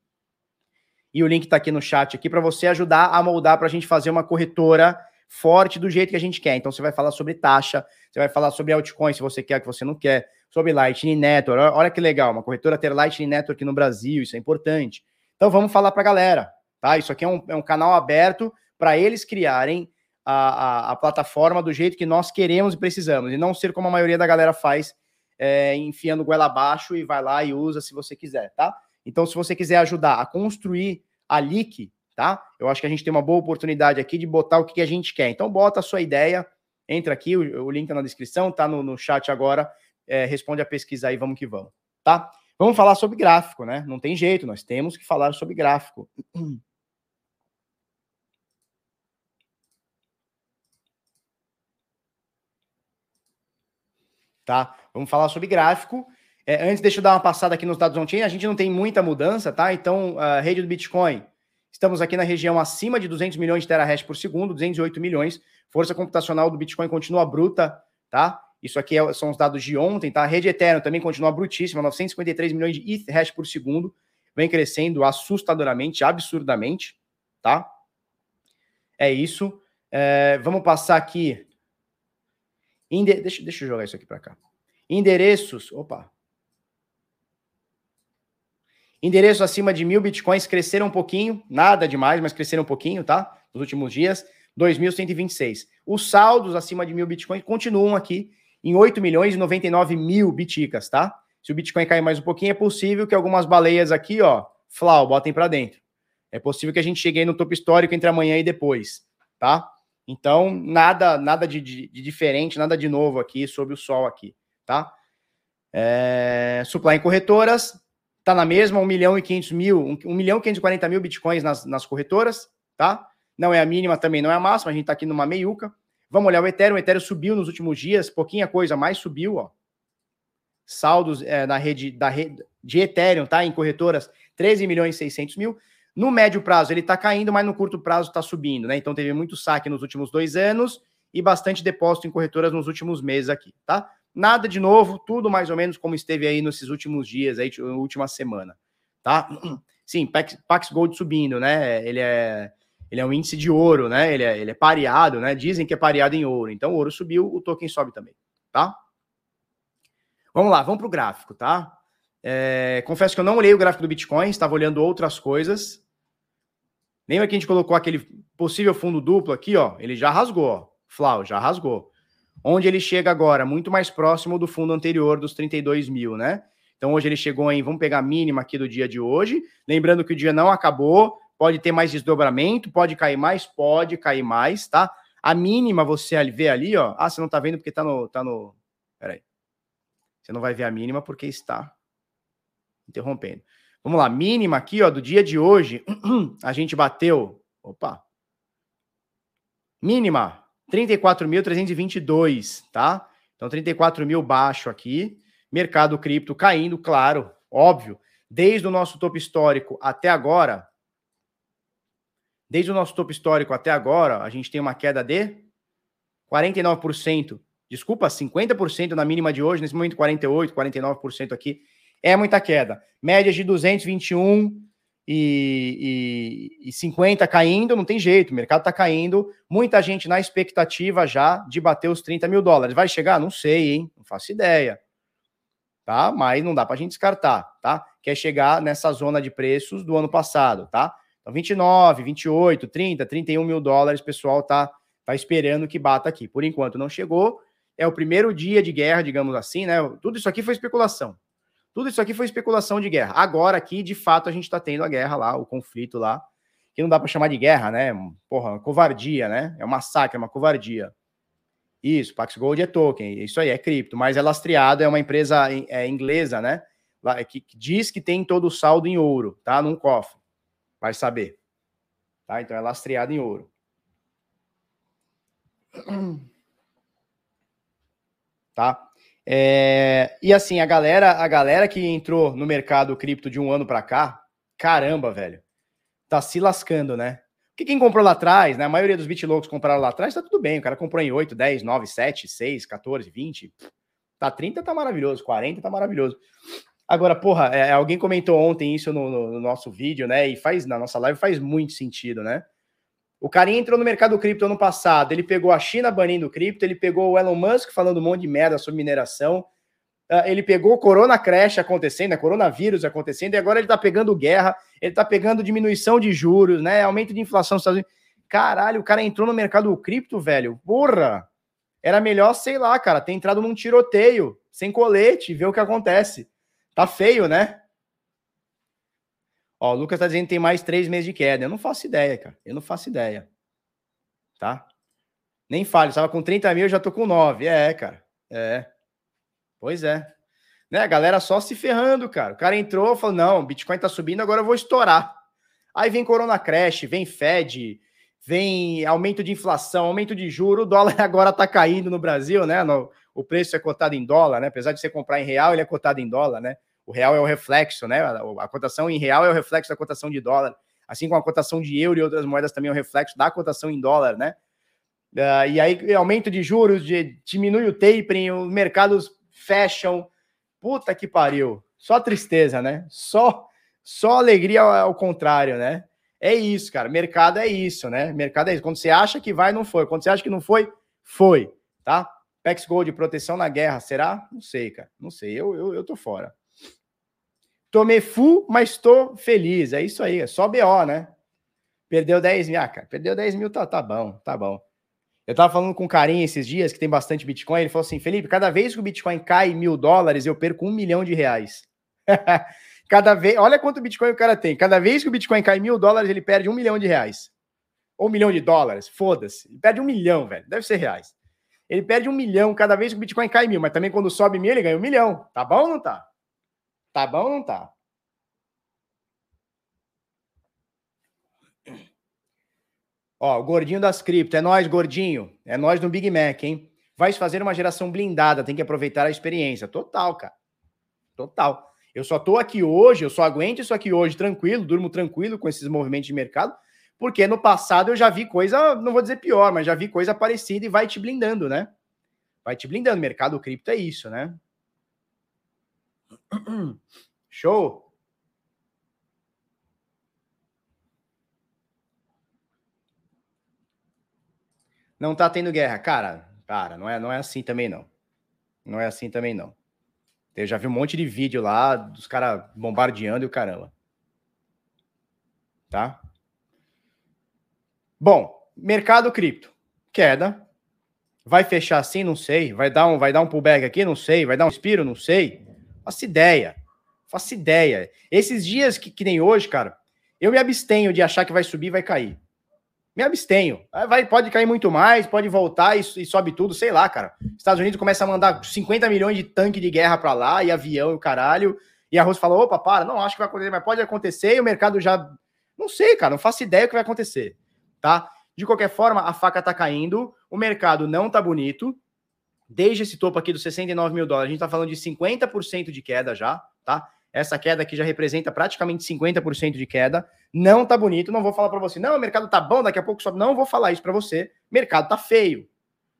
e o link está aqui no chat aqui para você ajudar a moldar para a gente fazer uma corretora forte do jeito que a gente quer. Então você vai falar sobre taxa, você vai falar sobre altcoin se você quer, que você não quer, sobre Lightning Network. Olha que legal, uma corretora ter Lightning Network no Brasil, isso é importante. Então vamos falar para a galera, tá? Isso aqui é um, é um canal aberto para eles criarem a, a, a, plataforma do jeito que nós queremos e precisamos, e não ser como a maioria da galera faz, é, enfiando goela abaixo e vai lá e usa se você quiser, tá? Então, se você quiser ajudar a construir a LIC, tá? Eu acho que a gente tem uma boa oportunidade aqui de botar o que a gente quer. Então, bota a sua ideia, entra aqui, o, o link tá na descrição, tá no, no chat agora, é, responde a pesquisa aí, vamos que vamos, tá? Vamos falar sobre gráfico, né? Não tem jeito, nós temos que falar sobre gráfico. tá? Vamos falar sobre gráfico. É, antes, deixa eu dar uma passada aqui nos dados on-chain. A gente não tem muita mudança, tá? Então, a rede do Bitcoin, estamos aqui na região acima de 200 milhões de terahash por segundo, 208 milhões. Força computacional do Bitcoin continua bruta, tá? Isso aqui é, são os dados de ontem, tá? A rede Ethereum também continua brutíssima, 953 milhões de ETH hash por segundo. Vem crescendo assustadoramente, absurdamente, tá? É isso. É, vamos passar aqui. Inde... Deixa, deixa eu jogar isso aqui para cá. Endereços. Opa, Endereços acima de mil bitcoins cresceram um pouquinho, nada demais, mas cresceram um pouquinho, tá? Nos últimos dias, 2.126. Os saldos acima de mil bitcoins continuam aqui em 8 milhões e 99 mil biticas, tá? Se o Bitcoin cair mais um pouquinho, é possível que algumas baleias aqui, ó, flau, botem para dentro. É possível que a gente chegue aí no topo histórico entre amanhã e depois, tá? Então, nada nada de, de, de diferente, nada de novo aqui sobre o sol aqui, tá? É, supply em corretoras, tá na mesma, 1 milhão e 500 mil, 1 milhão e 540 mil bitcoins nas, nas corretoras, tá? Não é a mínima, também não é a máxima, a gente tá aqui numa meiuca. Vamos olhar o Ethereum, o Ethereum subiu nos últimos dias, pouquinha coisa, mais subiu, ó. Saldos é, na rede, da rede de Ethereum, tá? Em corretoras, 13 milhões e 600 mil. No médio prazo, ele tá caindo, mas no curto prazo tá subindo, né? Então teve muito saque nos últimos dois anos e bastante depósito em corretoras nos últimos meses aqui, tá? Nada de novo, tudo mais ou menos como esteve aí nesses últimos dias, aí, última semana, tá? Sim, Pax, Pax Gold subindo, né? Ele é, ele é um índice de ouro, né? Ele é, ele é pareado, né? Dizem que é pareado em ouro. Então, o ouro subiu, o token sobe também, tá? Vamos lá, vamos para o gráfico, tá? É, confesso que eu não olhei o gráfico do Bitcoin, estava olhando outras coisas. Lembra que a gente colocou aquele possível fundo duplo aqui, ó? Ele já rasgou, ó. Flau, já rasgou. Onde ele chega agora? Muito mais próximo do fundo anterior, dos 32 mil, né? Então hoje ele chegou em, vamos pegar a mínima aqui do dia de hoje. Lembrando que o dia não acabou, pode ter mais desdobramento, pode cair mais, pode cair mais, tá? A mínima você vê ali, ó. Ah, você não tá vendo porque tá no. Tá no... Peraí. Você não vai ver a mínima porque está interrompendo. Vamos lá, mínima aqui, ó, do dia de hoje, a gente bateu. Opa! Mínima 34.322, tá? Então 34 mil baixo aqui. Mercado cripto caindo, claro, óbvio. Desde o nosso topo histórico até agora, desde o nosso topo histórico até agora, a gente tem uma queda de 49%. Desculpa, 50% na mínima de hoje, nesse momento 48, 49% aqui. É muita queda. Médias de 221 e, e, e 50 caindo, não tem jeito, o mercado está caindo, muita gente na expectativa já de bater os 30 mil dólares. Vai chegar? Não sei, hein? Não faço ideia. Tá? Mas não dá para a gente descartar, tá? Quer chegar nessa zona de preços do ano passado, tá? Então, 29, 28, 30, 31 mil dólares, pessoal tá, tá esperando que bata aqui. Por enquanto não chegou. É o primeiro dia de guerra, digamos assim, né? Tudo isso aqui foi especulação. Tudo isso aqui foi especulação de guerra. Agora aqui, de fato, a gente está tendo a guerra lá, o conflito lá, que não dá para chamar de guerra, né? Porra, covardia, né? É um massacre, é uma covardia. Isso, Pax Gold é token, isso aí é cripto, mas é lastreado, é uma empresa é, inglesa, né? Que, diz que tem todo o saldo em ouro, tá? Num cofre. Vai saber. Tá? Então é lastreado em ouro. Tá? É, e assim, a galera, a galera que entrou no mercado cripto de um ano para cá, caramba, velho, tá se lascando, né? Porque quem comprou lá atrás, né? A maioria dos bitloucos compraram lá atrás, tá tudo bem. O cara comprou em 8, 10, 9, 7, 6, 14, 20. Tá 30, tá maravilhoso. 40, tá maravilhoso. Agora, porra, é, alguém comentou ontem isso no, no, no, nosso vídeo, né? E faz na nossa live faz muito sentido, né? O cara entrou no mercado cripto ano passado, ele pegou a China banindo cripto, ele pegou o Elon Musk falando um monte de merda sobre mineração, uh, ele pegou o Corona Crash acontecendo, né, coronavírus acontecendo, e agora ele tá pegando guerra, ele tá pegando diminuição de juros, né, aumento de inflação nos Estados Unidos. Caralho, o cara entrou no mercado cripto, velho, porra! Era melhor, sei lá, cara, ter entrado num tiroteio, sem colete, ver o que acontece. Tá feio, né? Ó, o Lucas tá dizendo que tem mais três meses de queda. Eu não faço ideia, cara. Eu não faço ideia. Tá? Nem fale. Estava com 30 mil, eu já tô com 9. É, cara. É. Pois é. Né, a galera só se ferrando, cara. O cara entrou falou: não, Bitcoin tá subindo, agora eu vou estourar. Aí vem Corona Crash, vem Fed, vem aumento de inflação, aumento de juro, o dólar agora está caindo no Brasil, né? No, o preço é cotado em dólar, né? Apesar de você comprar em real, ele é cotado em dólar, né? O real é o reflexo, né? A, cotação em real é o reflexo da cotação de dólar, assim como a cotação de euro e outras moedas também é o reflexo da cotação em dólar, né? Uh, e aí, aumento de juros, de, diminui o tapering, os mercados fecham. Puta que pariu. Só tristeza, né? Só, só alegria ao, ao contrário, né? É isso, cara. Mercado é isso, né? Mercado é isso. Quando você acha que vai, não foi. Quando você acha que não foi, foi, tá? Pex Gold, proteção na guerra, será? Não sei, cara. Não sei. Eu, eu, eu tô fora. Tomei full, mas tô feliz. É isso aí. É só BO, né? Perdeu 10 mil. Ah, cara, perdeu 10 mil, tá, tá bom, tá bom. Eu tava falando com um carinha esses dias que tem bastante Bitcoin. Ele falou assim: Felipe, cada vez que o Bitcoin cai mil dólares, eu perco um milhão de reais. cada vez, olha quanto Bitcoin o cara tem. Cada vez que o Bitcoin cai mil dólares, ele perde um milhão de reais. Ou um milhão de dólares, foda-se. Ele perde um milhão, velho. Deve ser reais. Ele perde um milhão cada vez que o Bitcoin cai mil, mas também quando sobe mil, ele ganha um milhão. Tá bom ou não tá? Tá bom ou não tá? Ó, o gordinho das cripto, é nós, gordinho. É nós no Big Mac, hein? Vai fazer uma geração blindada, tem que aproveitar a experiência. Total, cara. Total. Eu só tô aqui hoje, eu só aguento isso aqui hoje tranquilo, durmo tranquilo com esses movimentos de mercado, porque no passado eu já vi coisa, não vou dizer pior, mas já vi coisa parecida e vai te blindando, né? Vai te blindando. Mercado cripto é isso, né? Show. Não tá tendo guerra. Cara, cara, não é, não é assim também não. Não é assim também não. Eu já vi um monte de vídeo lá dos caras bombardeando e o caramba. Tá? Bom, mercado cripto. Queda. Vai fechar assim? Não sei. Vai dar um, vai dar um pullback aqui? Não sei. Vai dar um expiro? Não sei. Faço ideia. Faço ideia. Esses dias que, que nem hoje, cara, eu me abstenho de achar que vai subir vai cair me abstenho. Vai, pode cair muito mais, pode voltar e, e, sobe tudo, sei lá, cara. Estados Unidos começa a mandar 50 milhões de tanque de guerra para lá, e avião e o caralho. E a Rússia fala: opa, para, não acho que vai acontecer, mas pode acontecer, e o mercado já. Não sei, cara, não faço ideia o que vai acontecer, tá? De qualquer forma, a faca tá caindo, o mercado não tá bonito. Desde esse topo aqui dos 69 mil dólares, a gente tá falando de 50% de queda já, tá? Essa queda aqui já representa praticamente 50% de queda. Não tá bonito, não vou falar para você. Não, o mercado tá bom, daqui a pouco sobe. Não vou falar isso para você. Mercado tá feio.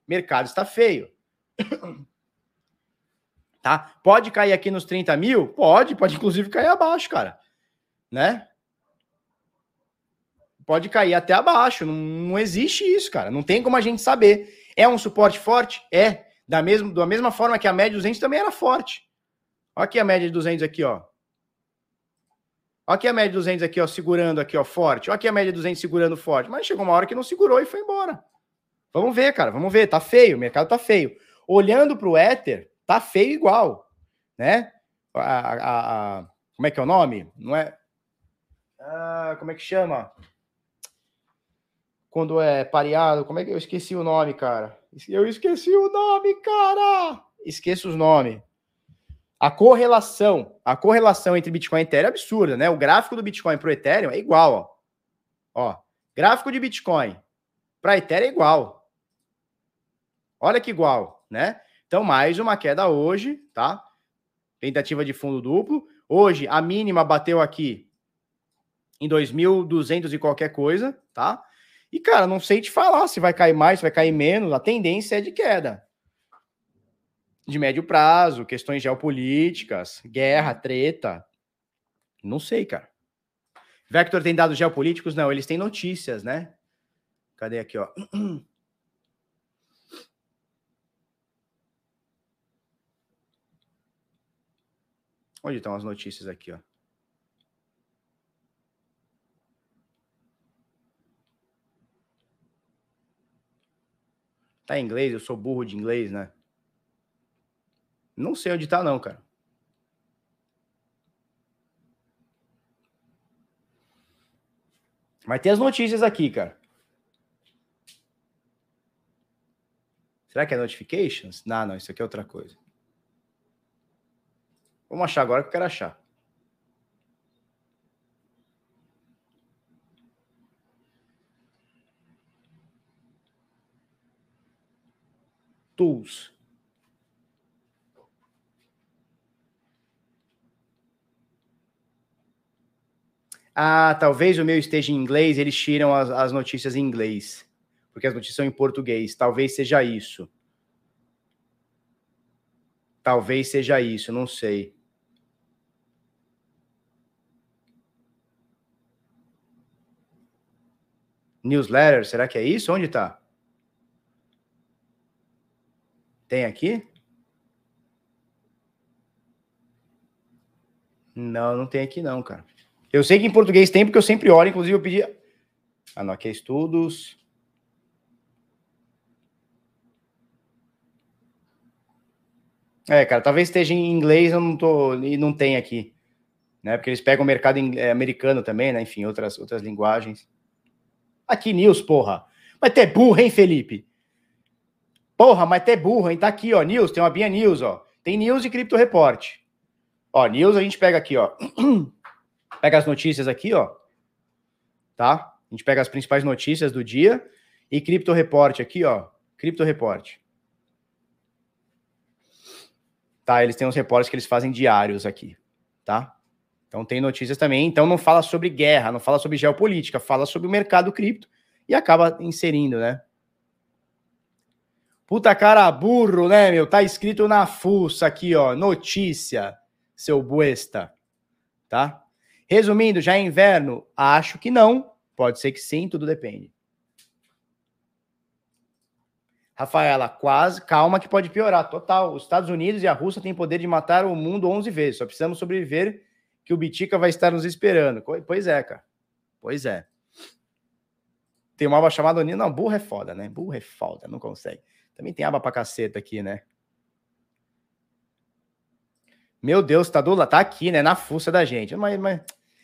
Mercado está feio. tá? Pode cair aqui nos 30 mil? Pode, pode inclusive cair abaixo, cara. Né? Pode cair até abaixo. Não, não existe isso, cara. Não tem como a gente saber. É um suporte forte? É. Da, mesmo, da mesma forma que a média 200 também era forte. Olha aqui a média de 200 aqui, ó. Olha aqui a média de 200 aqui, ó, segurando aqui, ó, forte. Olha aqui a média de 200 segurando forte. Mas chegou uma hora que não segurou e foi embora. Vamos ver, cara, vamos ver. Tá feio, o mercado tá feio. Olhando para o Ether, tá feio igual, né? A, a, a, como é que é o nome? Não é? Ah, como é que chama? Quando é pareado, como é que eu esqueci o nome, cara? Eu esqueci o nome, cara! Esqueço os nomes. A correlação, a correlação entre Bitcoin e Ethereum é absurda, né? O gráfico do Bitcoin para o Ethereum é igual, ó. ó gráfico de Bitcoin para Ethereum é igual. Olha que igual, né? Então, mais uma queda hoje, tá? Tentativa de fundo duplo. Hoje, a mínima bateu aqui em 2.200 e qualquer coisa, tá? E, cara, não sei te falar se vai cair mais, se vai cair menos. A tendência é de queda de médio prazo, questões geopolíticas, guerra, treta. Não sei, cara. Vector tem dados geopolíticos? Não, eles têm notícias, né? Cadê aqui, ó? Onde estão as notícias aqui, ó? Tá em inglês? Eu sou burro de inglês, né? Não sei onde tá, não, cara. Mas tem as notícias aqui, cara. Será que é notifications? Não, não, isso aqui é outra coisa. Vamos achar agora que eu quero achar. Tools. Ah, talvez o meu esteja em inglês, eles tiram as, as notícias em inglês, porque as notícias são em português. Talvez seja isso. Talvez seja isso, não sei. Newsletter, será que é isso? Onde está? Tem aqui? Não, não tem aqui não, cara. Eu sei que em português tem, porque eu sempre olho, inclusive eu pedi. Ah, não, aqui é estudos. É, cara, talvez esteja em inglês, eu não tô. E não tem aqui. Né? Porque eles pegam o mercado é, americano também, né? Enfim, outras, outras linguagens. Aqui, news, porra. Mas tu é burro, hein, Felipe? Porra, mas tu é burro, hein? Tá aqui, ó, news, tem uma Bia News, ó. Tem news e Cripto Report. Ó, news a gente pega aqui, ó. Pega as notícias aqui, ó. Tá? A gente pega as principais notícias do dia e Cripto Report aqui, ó. Cripto Report. Tá? Eles têm uns reportes que eles fazem diários aqui, tá? Então tem notícias também. Então não fala sobre guerra, não fala sobre geopolítica, fala sobre o mercado cripto e acaba inserindo, né? Puta cara burro, né, meu? Tá escrito na fuça aqui, ó. Notícia, seu buesta. Tá? Resumindo, já é inverno? Acho que não. Pode ser que sim, tudo depende. Rafaela, quase, calma que pode piorar. Total. Os Estados Unidos e a Rússia têm poder de matar o mundo 11 vezes. Só precisamos sobreviver que o Bitica vai estar nos esperando. Pois é, cara. Pois é. Tem uma aba chamada Não, burro é foda, né? Burro é foda, não consegue. Também tem aba pra caceta aqui, né? Meu Deus, tá, do, tá aqui, né? Na fuça da gente. Mas, mas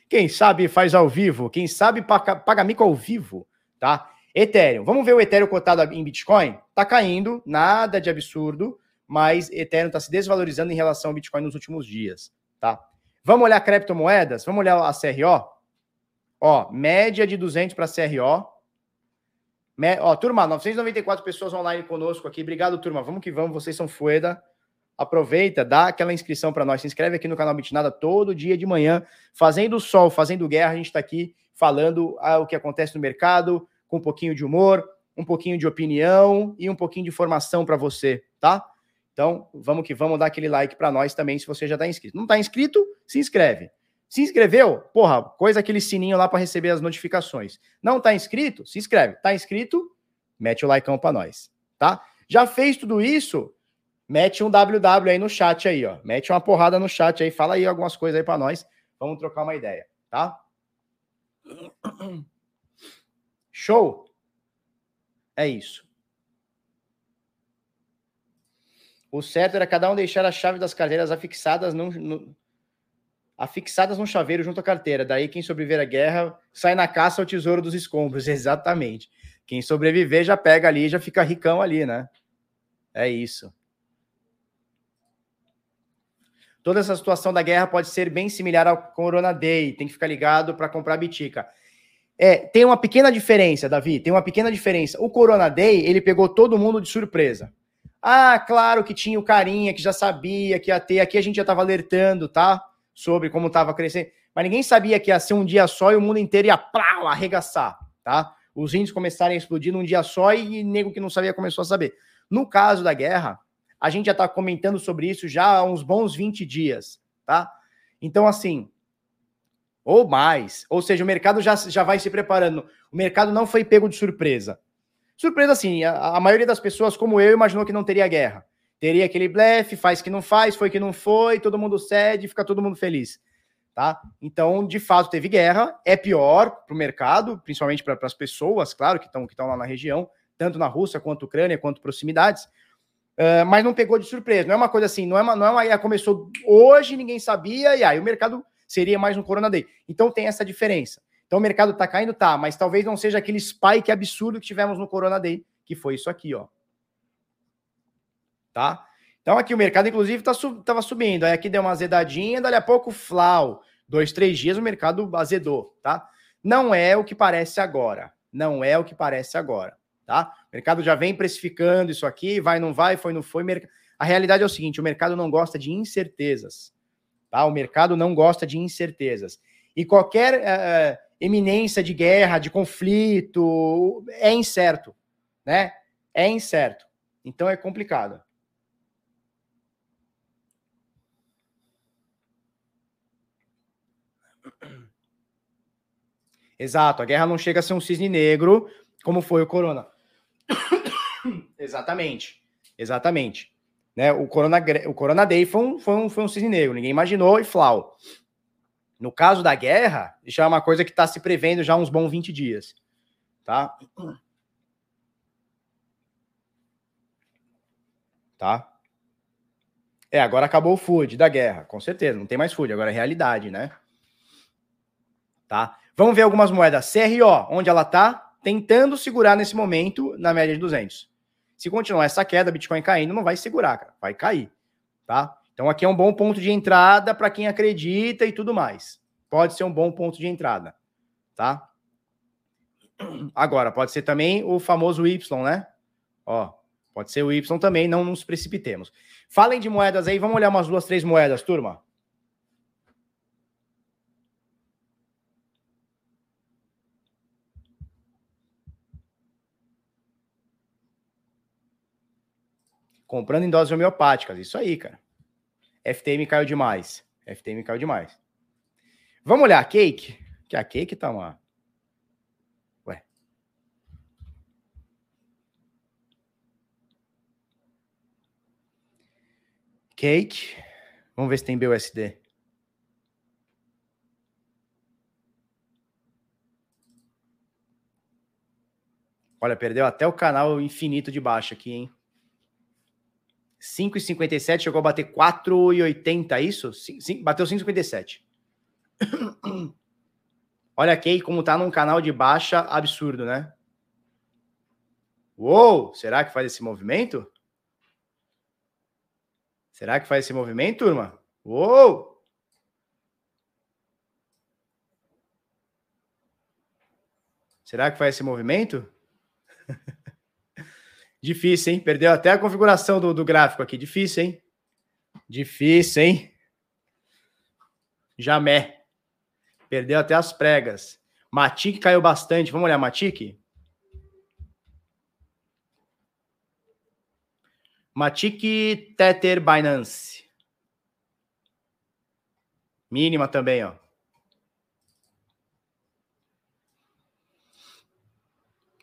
quem sabe faz ao vivo, quem sabe paga, paga mico ao vivo, tá? Ethereum, vamos ver o Ethereum cotado em Bitcoin? Tá caindo, nada de absurdo, mas Ethereum tá se desvalorizando em relação ao Bitcoin nos últimos dias, tá? Vamos olhar criptomoedas? Vamos olhar a CRO? Ó, média de 200 para CRO. Ó, turma, 994 pessoas online conosco aqui. Obrigado, turma. Vamos que vamos, vocês são fueda aproveita, dá aquela inscrição para nós, se inscreve aqui no canal Bitnada todo dia de manhã, fazendo sol, fazendo guerra, a gente está aqui falando ah, o que acontece no mercado, com um pouquinho de humor, um pouquinho de opinião e um pouquinho de informação para você, tá? Então, vamos que vamos dar aquele like para nós também, se você já está inscrito. Não está inscrito? Se inscreve. Se inscreveu? Porra, coisa aquele sininho lá para receber as notificações. Não está inscrito? Se inscreve. Está inscrito? Mete o likeão para nós, tá? Já fez tudo isso? mete um WW aí no chat aí, ó. Mete uma porrada no chat aí, fala aí algumas coisas aí para nós. Vamos trocar uma ideia, tá? Show? É isso. O certo era cada um deixar a chave das carteiras afixadas no, afixadas no chaveiro junto à carteira. Daí quem sobreviver à guerra sai na caça ao tesouro dos escombros. Exatamente. Quem sobreviver já pega ali, já fica ricão ali, né? É isso. Toda essa situação da guerra pode ser bem similar ao Corona Day. Tem que ficar ligado para comprar bitica. É, tem uma pequena diferença, Davi. Tem uma pequena diferença. O Corona Day, ele pegou todo mundo de surpresa. Ah, claro que tinha o carinha que já sabia que ia ter. Aqui a gente já estava alertando, tá? Sobre como estava crescendo. Mas ninguém sabia que ia ser um dia só e o mundo inteiro ia plau, arregaçar, tá? Os índios começarem a explodir num dia só e nego que não sabia começou a saber. No caso da guerra, a gente já está comentando sobre isso já há uns bons 20 dias, tá? Então, assim, ou mais, ou seja, o mercado já, já vai se preparando. O mercado não foi pego de surpresa. Surpresa, assim, a, a maioria das pessoas, como eu, imaginou que não teria guerra. Teria aquele blefe, faz que não faz, foi que não foi, todo mundo cede, fica todo mundo feliz. Tá? Então, de fato, teve guerra, é pior para o mercado, principalmente para as pessoas, claro, que estão que lá na região, tanto na Rússia quanto Ucrânia, quanto proximidades, Uh, mas não pegou de surpresa. Não é uma coisa assim, não é uma, não é uma IA começou hoje, ninguém sabia, e aí o mercado seria mais um Corona Day. Então tem essa diferença. Então o mercado tá caindo, tá, mas talvez não seja aquele spike absurdo que tivemos no Corona Day, que foi isso aqui, ó. Tá? Então aqui o mercado, inclusive, tá, tava subindo. Aí aqui deu uma azedadinha, dali a pouco, flau. Dois, três dias o mercado azedou, tá? Não é o que parece agora. Não é o que parece agora, tá? O mercado já vem precificando isso aqui, vai, não vai, foi, não foi. A realidade é o seguinte: o mercado não gosta de incertezas, tá? O mercado não gosta de incertezas. E qualquer uh, eminência de guerra, de conflito, é incerto, né? É incerto. Então é complicado. Exato, a guerra não chega a ser um cisne negro, como foi o corona. exatamente, exatamente. Né? O, corona, o Corona Day foi um, foi, um, foi um cisne negro, ninguém imaginou e flau. No caso da guerra, isso é uma coisa que está se prevendo já uns bons 20 dias. Tá? Tá? É, agora acabou o food da guerra, com certeza, não tem mais food, agora é realidade, né? Tá? Vamos ver algumas moedas. CRO, onde ela está tentando segurar nesse momento na média de 200. Se continuar essa queda, Bitcoin caindo, não vai segurar, cara, vai cair, tá? Então aqui é um bom ponto de entrada para quem acredita e tudo mais. Pode ser um bom ponto de entrada, tá? Agora, pode ser também o famoso Y, né? Ó, pode ser o Y também, não nos precipitemos. Falem de moedas aí, vamos olhar umas duas, três moedas, turma. Comprando em doses homeopáticas. Isso aí, cara. FTM caiu demais. FTM caiu demais. Vamos olhar a Cake? Que a Cake tá uma. Ué. Cake. Vamos ver se tem BUSD. Olha, perdeu até o canal infinito de baixo aqui, hein? 5,57, chegou a bater 4,80, é isso? Sim, bateu 5,57. Olha aqui como tá num canal de baixa absurdo, né? Uou, será que faz esse movimento? Será que faz esse movimento, turma? Uou! Será que faz esse movimento? Difícil, hein? Perdeu até a configuração do, do gráfico aqui. Difícil, hein? Difícil, hein? Jamé. Perdeu até as pregas. Matic caiu bastante. Vamos olhar Matic? Matic Tether Binance. Mínima também, ó.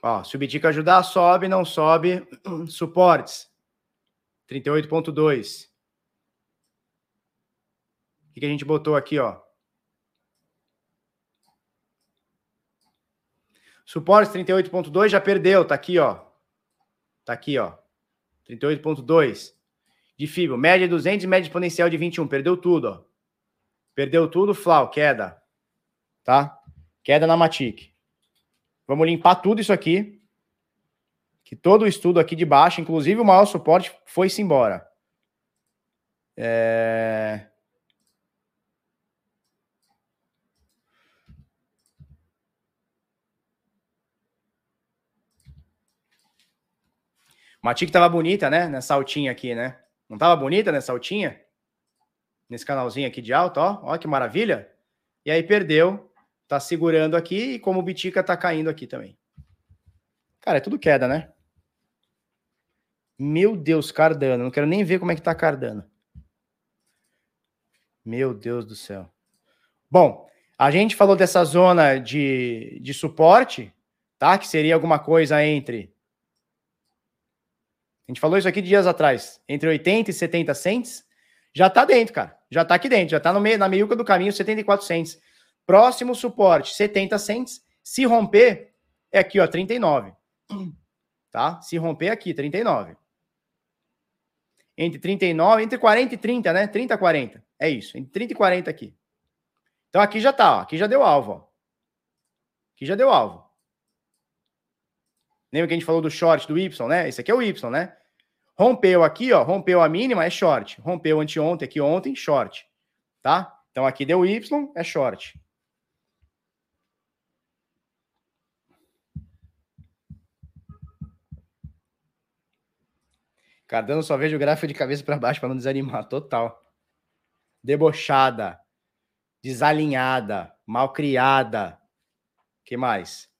Ó, se o Bitica ajudar, sobe, não sobe. Suportes. 38.2. O que a gente botou aqui, ó? Suportes 38.2 já perdeu, tá aqui, ó. Tá aqui, ó. 38.2. De FIBO, média 200 e média exponencial de 21. Perdeu tudo, ó. Perdeu tudo, Flau, queda. Tá? Queda na Matic. Vamos limpar tudo isso aqui. Que todo o estudo aqui de baixo, inclusive o maior suporte, foi-se embora. É... Matic tava bonita, né? Nessa altinha aqui, né? Não tava bonita nessa altinha? Nesse canalzinho aqui de alto, ó. Ó que maravilha. E aí perdeu tá segurando aqui e como o Bitica tá caindo aqui também. Cara, é tudo queda, né? Meu Deus, Cardano. Não quero nem ver como é que tá Cardano. Meu Deus do céu. Bom, a gente falou dessa zona de, de suporte, tá? Que seria alguma coisa entre. A gente falou isso aqui dias atrás. Entre 80 e 70 cents. Já tá dentro, cara. Já tá aqui dentro. Já tá no meio, na meiuca do caminho, 74 cents. Próximo suporte, 70 cents. Se romper, é aqui, ó, 39. Tá? Se romper aqui, 39. Entre 39, entre 40 e 30, né? 30 a 40. É isso, entre 30 e 40 aqui. Então aqui já tá, ó. Aqui já deu alvo, ó. Aqui já deu alvo. Lembra que a gente falou do short do Y, né? Esse aqui é o Y, né? Rompeu aqui, ó, rompeu a mínima, é short. Rompeu anteontem, aqui ontem, short. Tá? Então aqui deu Y, é short. Cardano só vejo o gráfico de cabeça para baixo para não desanimar. Total. Debochada. Desalinhada. Malcriada. que mais?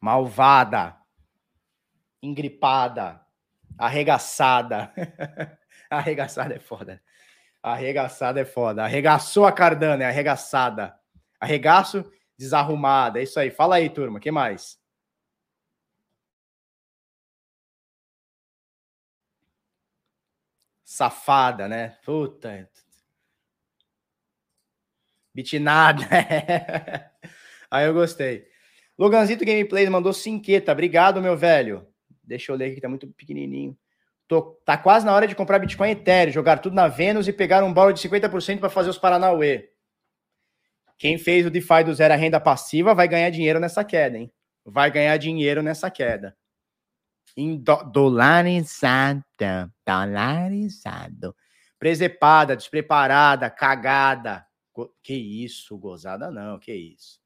Malvada. Engripada. Arregaçada. Arregaçada é foda. Arregaçada é foda. Arregaçou a Cardano, é arregaçada. Arregaço, desarrumada. É isso aí. Fala aí, turma. que mais? Safada, né? Puta. Bitinada. Aí eu gostei. Loganzito Gameplay mandou cinqueta. Obrigado, meu velho. Deixa eu ler aqui, tá muito pequenininho. Tô, tá quase na hora de comprar Bitcoin Ethereum, jogar tudo na Vênus e pegar um bolo de 50% para fazer os Paranauê. Quem fez o DeFi do zero a renda passiva vai ganhar dinheiro nessa queda, hein? Vai ganhar dinheiro nessa queda em do, dolarizada, dolarizado. Presepada, despreparada, cagada. Que isso, gozada não, que isso.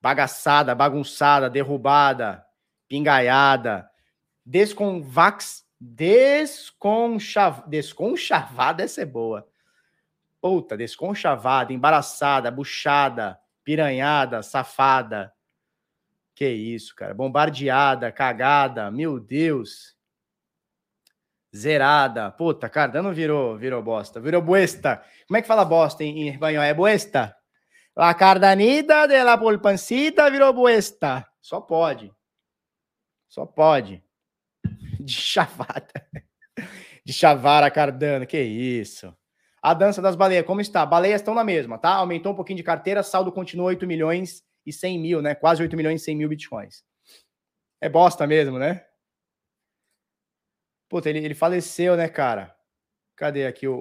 Bagaçada, bagunçada, derrubada, pingaiada, desconvax, desconchav, desconchavada, essa é boa. Puta, desconchavada, embaraçada, buchada, piranhada, safada, que isso, cara. Bombardeada, cagada, meu Deus. Zerada. Puta, Cardano virou, virou bosta. Virou buesta. Como é que fala bosta em, em espanhol? É buesta? La cardanita de la pulpancita virou buesta. Só pode. Só pode. De chavada. De chavar a Cardano. Que isso. A dança das baleias, como está? Baleias estão na mesma, tá? Aumentou um pouquinho de carteira, saldo continua 8 milhões e 100 mil, né? Quase 8 milhões e 100 mil bitcoins. É bosta mesmo, né? Puta, ele, ele faleceu, né, cara? Cadê aqui o,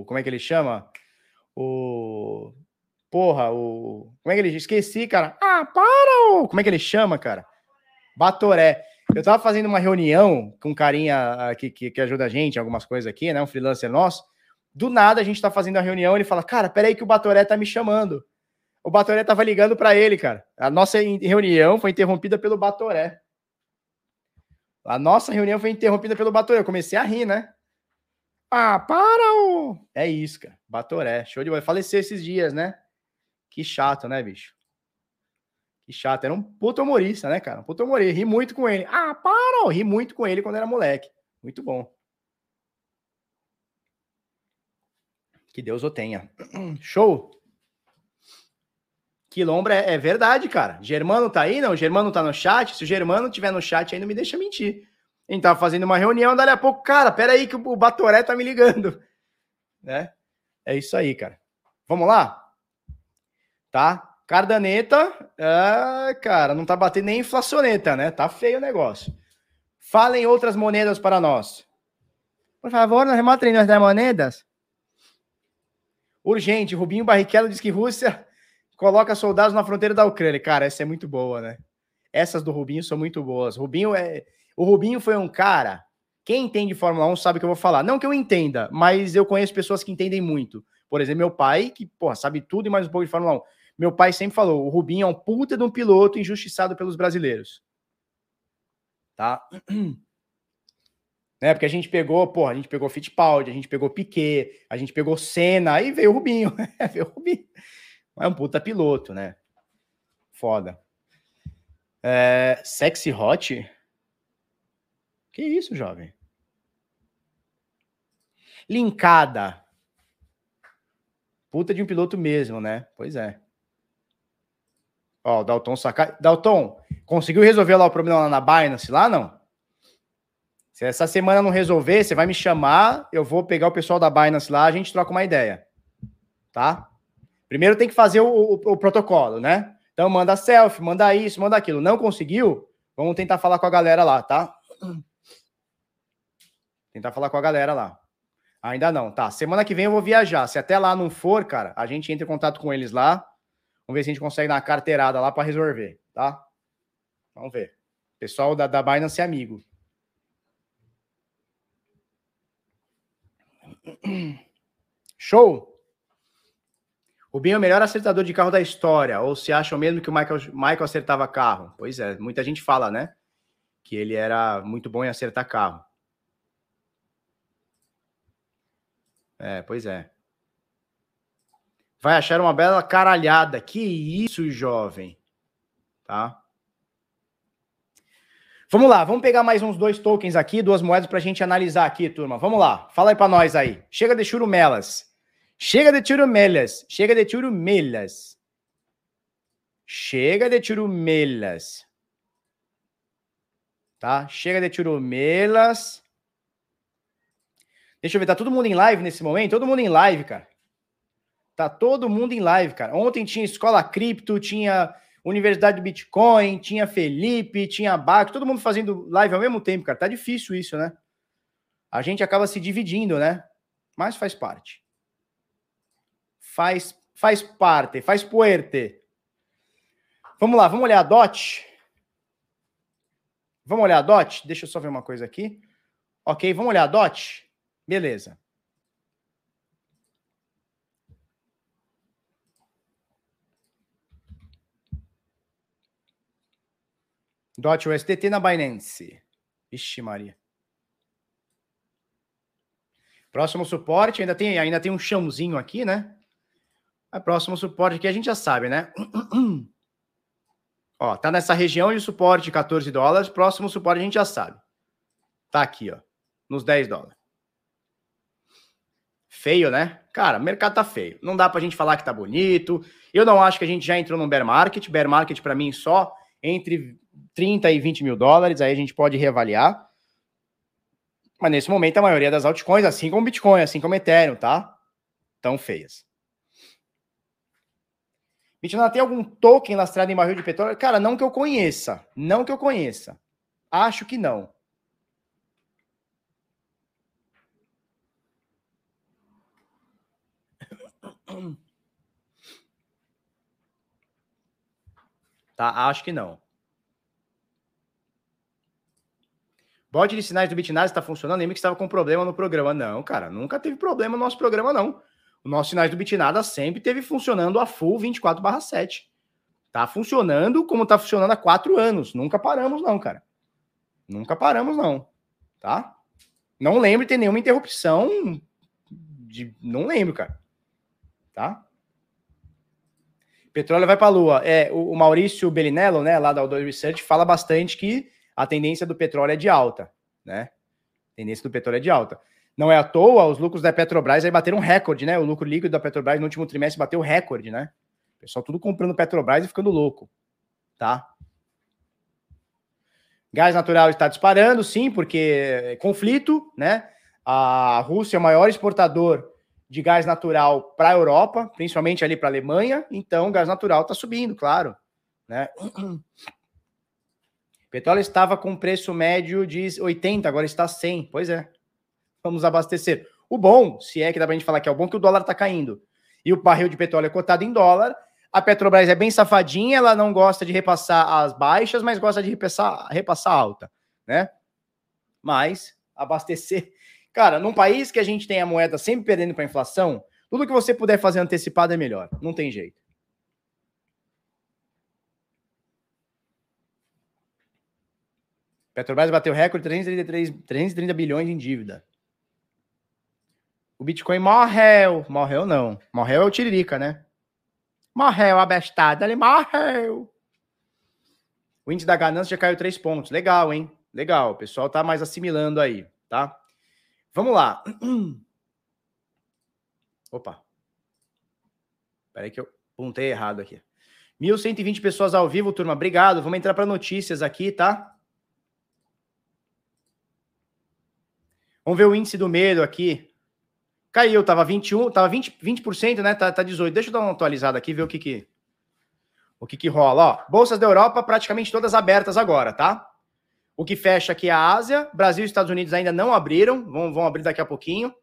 o, Como é que ele chama? O. Porra, o. Como é que ele. Esqueci, cara. Ah, para! O... Como é que ele chama, cara? Batoré. Eu tava fazendo uma reunião com um carinha que, que, que ajuda a gente, algumas coisas aqui, né? Um freelancer nosso. Do nada a gente tá fazendo a reunião, ele fala: Cara, peraí que o Batoré tá me chamando. O Batoré tava ligando para ele, cara. A nossa reunião foi interrompida pelo Batoré. A nossa reunião foi interrompida pelo Batoré. Eu comecei a rir, né? Ah, para! O... É isso, cara. Batoré. Show de bola. Faleceu esses dias, né? Que chato, né, bicho? Que chato. Era um puto humorista, né, cara? Um puto humorista. Ri muito com ele. Ah, para! Ri muito com ele quando era moleque. Muito bom. Que Deus o tenha. Show! Quilombra é, é, verdade, cara. Germano tá aí, não? Germano tá no chat. Se o Germano tiver no chat aí, não me deixa mentir. A gente tava fazendo uma reunião, dali a pouco, cara, pera aí que o Batoré tá me ligando. Né? É isso aí, cara. Vamos lá? Tá? Cardaneta, é, cara, não tá batendo nem inflacioneta, né? Tá feio o negócio. Falem outras moedas para nós. Por favor, nos mostrem as moedas. Urgente, Rubinho Barrichello diz que Rússia coloca soldados na fronteira da Ucrânia. Cara, essa é muito boa, né? Essas do Rubinho são muito boas. Rubinho é. O Rubinho foi um cara. Quem entende Fórmula 1 sabe o que eu vou falar. Não que eu entenda, mas eu conheço pessoas que entendem muito. Por exemplo, meu pai, que, porra, sabe tudo e mais um pouco de Fórmula 1. Meu pai sempre falou: o Rubinho é um puta de um piloto injustiçado pelos brasileiros. Tá? Né? Porque a gente pegou, porra, a gente pegou Fittipaldi, a gente pegou Piquet, a gente pegou Senna, aí veio o Rubinho. veio o Rubinho. É um puta piloto, né? Foda. É, sexy hot? Que isso, jovem? Linkada. Puta de um piloto mesmo, né? Pois é. Ó, o Dalton saca. Dalton, conseguiu resolver lá o problema lá na Binance, lá não? Se essa semana não resolver, você vai me chamar, eu vou pegar o pessoal da Binance lá, a gente troca uma ideia. Tá? Primeiro tem que fazer o, o, o protocolo, né? Então manda selfie, manda isso, manda aquilo. Não conseguiu? Vamos tentar falar com a galera lá, tá? Tentar falar com a galera lá. Ainda não, tá? Semana que vem eu vou viajar. Se até lá não for, cara, a gente entra em contato com eles lá. Vamos ver se a gente consegue dar uma carteirada lá para resolver, tá? Vamos ver. Pessoal da, da Binance é amigo. Show! Rubinho é o melhor acertador de carro da história. Ou se acham mesmo que o Michael, Michael acertava carro? Pois é, muita gente fala, né? que ele era muito bom em acertar carro. É, pois é. Vai achar uma bela caralhada. Que isso, jovem. Tá? Vamos lá, vamos pegar mais uns dois tokens aqui, duas moedas para a gente analisar aqui, turma. Vamos lá, fala aí para nós aí. Chega de churumelas. Chega de churumelas. Chega de churumelas. Chega de churumelas. Tá? Chega de churumelas. Deixa eu ver, tá todo mundo em live nesse momento? Todo mundo em live, cara. Tá todo mundo em live, cara. Ontem tinha Escola Cripto, tinha Universidade do Bitcoin, tinha Felipe, tinha Baco, todo mundo fazendo live ao mesmo tempo, cara. Tá difícil isso, né? A gente acaba se dividindo, né? Mas faz parte. Faz, faz parte, faz puerte. Vamos lá, vamos olhar a DOT. Vamos olhar a DOT? Deixa eu só ver uma coisa aqui. Ok, vamos olhar a DOT? Beleza. DOT USDT na Binance. Ixi, Maria. Próximo suporte, ainda tem, ainda tem um chãozinho aqui, né? A próximo suporte aqui a gente já sabe, né? ó, tá nessa região de suporte de 14 dólares. Próximo suporte a gente já sabe. Tá aqui, ó, nos 10 dólares. Feio, né? Cara, o mercado tá feio. Não dá pra gente falar que tá bonito. Eu não acho que a gente já entrou num bear market. Bear market para mim só entre 30 e 20 mil dólares. Aí a gente pode reavaliar. Mas nesse momento a maioria das altcoins, assim como Bitcoin, assim como Ethereum, tá? Tão feias. Bitcoin tem algum token lastrado em barril de petróleo? Cara, não que eu conheça. Não que eu conheça. Acho que não. Tá, acho que não. Bot de sinais do Bitnase está funcionando? Lembra que estava com problema no programa. Não, cara, nunca teve problema no nosso programa, não. O nosso sinais do Bitnada sempre teve funcionando a full 24/7. Tá funcionando como tá funcionando há quatro anos. Nunca paramos, não, cara. Nunca paramos, não. Tá? Não lembro de ter nenhuma interrupção. De... Não lembro, cara. Tá? Petróleo vai para a lua. É, o, Maurício Bellinello, né, lá da Outdoor Research, fala bastante que a tendência do petróleo é de alta, né? A tendência do petróleo é de alta. Não é à toa, os lucros da Petrobras aí bateram um recorde, né? O lucro líquido da Petrobras no último trimestre bateu recorde, né? O pessoal tudo comprando Petrobras e ficando louco, tá? Gás natural está disparando, sim, porque é conflito, né? A Rússia é o maior exportador de gás natural para a Europa, principalmente ali para a Alemanha, então gás natural está subindo, claro, né? Petróleo estava com preço médio de 80, agora está 100. Pois é vamos abastecer. O bom, se é que dá pra gente falar que é o bom, que o dólar tá caindo. E o barril de petróleo é cotado em dólar. A Petrobras é bem safadinha, ela não gosta de repassar as baixas, mas gosta de repassar, repassar alta, né? Mas abastecer. Cara, num país que a gente tem a moeda sempre perdendo para inflação, tudo que você puder fazer antecipado é melhor. Não tem jeito. Petrobras bateu recorde 333, 330 bilhões em dívida. O Bitcoin morreu. Morreu não. Morreu é o Tiririca, né? Morreu, abestado. Ele morreu. O índice da ganância já caiu três pontos. Legal, hein? Legal. O pessoal tá mais assimilando aí, tá? Vamos lá. Opa. Peraí que eu pontei errado aqui. 1.120 pessoas ao vivo, turma. Obrigado. Vamos entrar para notícias aqui, tá? Vamos ver o índice do medo aqui. Caiu, tava 21, tava 20%, 20% né? Tá, tá 18. Deixa eu dar uma atualizada aqui, ver o que que o que que rola, ó. Bolsas da Europa praticamente todas abertas agora, tá? O que fecha aqui é a Ásia, Brasil e Estados Unidos ainda não abriram, vão, vão abrir daqui a pouquinho,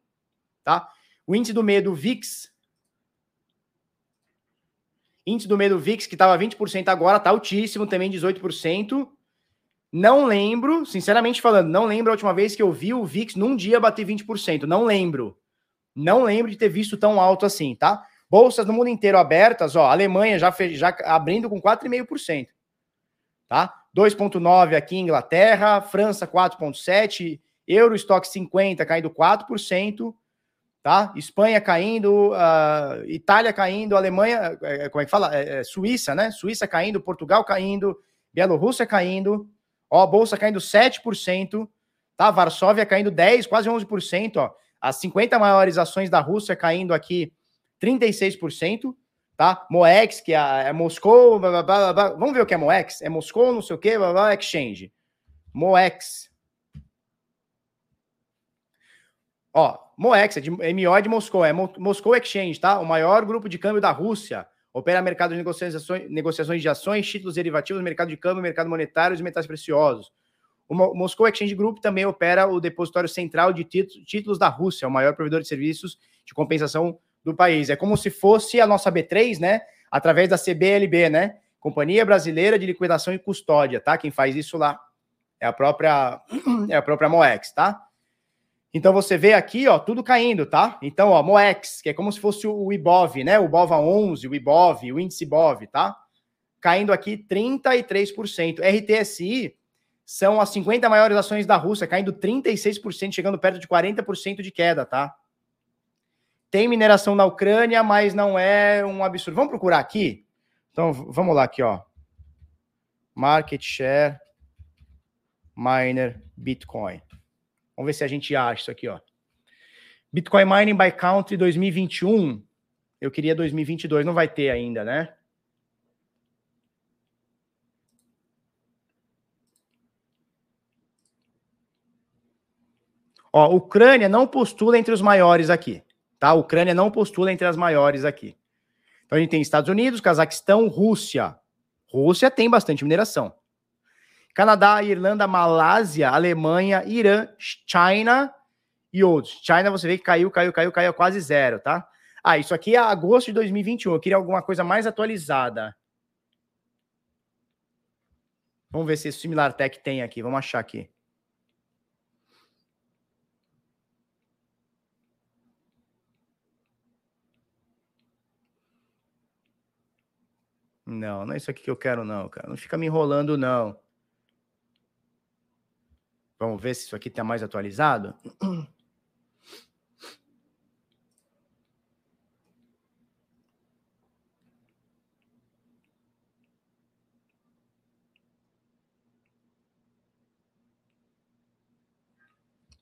tá? O índice do medo VIX Índice do medo VIX, que estava 20% agora, tá altíssimo, também 18%. Não lembro, sinceramente falando, não lembro a última vez que eu vi o VIX num dia bater 20%. Não lembro. Não lembro de ter visto tão alto assim, tá? Bolsas no mundo inteiro abertas, ó, Alemanha já, fez, já abrindo com 4,5%, tá? 2,9 aqui em Inglaterra, França 4,7, Euro Stock 50 caindo 4%, tá? Espanha caindo, uh, Itália caindo, Alemanha, é, é, como é que fala? É, é, Suíça, né? Suíça caindo, Portugal caindo, Bielorrússia caindo, ó, bolsa caindo 7%, tá? Varsóvia caindo 10, quase 11%, ó. As 50 maiores ações da Rússia caindo aqui 36%, tá? Moex, que é, é Moscou, blá, blá, blá, vamos ver o que é Moex? É Moscou, não sei o que, blá, blá, Exchange. Moex. Ó, Moex, é de, MO de Moscou, é Moscou Exchange, tá? O maior grupo de câmbio da Rússia. Opera mercado de negociações, negociações de ações, títulos derivativos, mercado de câmbio, mercado monetário e metais preciosos. O Moscou Exchange Group também opera o depositório central de títulos da Rússia, o maior provedor de serviços de compensação do país. É como se fosse a nossa B3, né? Através da CBLB, né? Companhia Brasileira de Liquidação e Custódia, tá? Quem faz isso lá é a própria é a própria Moex, tá? Então você vê aqui, ó, tudo caindo, tá? Então, ó, Moex, que é como se fosse o IBOV, né? O BOVA 11, o IBOV, o índice BOV, tá? Caindo aqui 33%. RTSI são as 50 maiores ações da Rússia, caindo 36%, chegando perto de 40% de queda, tá? Tem mineração na Ucrânia, mas não é um absurdo. Vamos procurar aqui? Então, vamos lá aqui, ó. Market share miner Bitcoin. Vamos ver se a gente acha isso aqui, ó. Bitcoin mining by country 2021. Eu queria 2022, não vai ter ainda, né? Ó, Ucrânia não postula entre os maiores aqui. Tá? Ucrânia não postula entre as maiores aqui. Então a gente tem Estados Unidos, Cazaquistão, Rússia. Rússia tem bastante mineração. Canadá, Irlanda, Malásia, Alemanha, Irã, China e outros. China você vê que caiu, caiu, caiu, caiu quase zero, tá? Ah, isso aqui é agosto de 2021. Eu queria alguma coisa mais atualizada. Vamos ver se esse Similar Tech tem aqui. Vamos achar aqui. Não, não é isso aqui que eu quero, não, cara. Não fica me enrolando, não. Vamos ver se isso aqui está mais atualizado.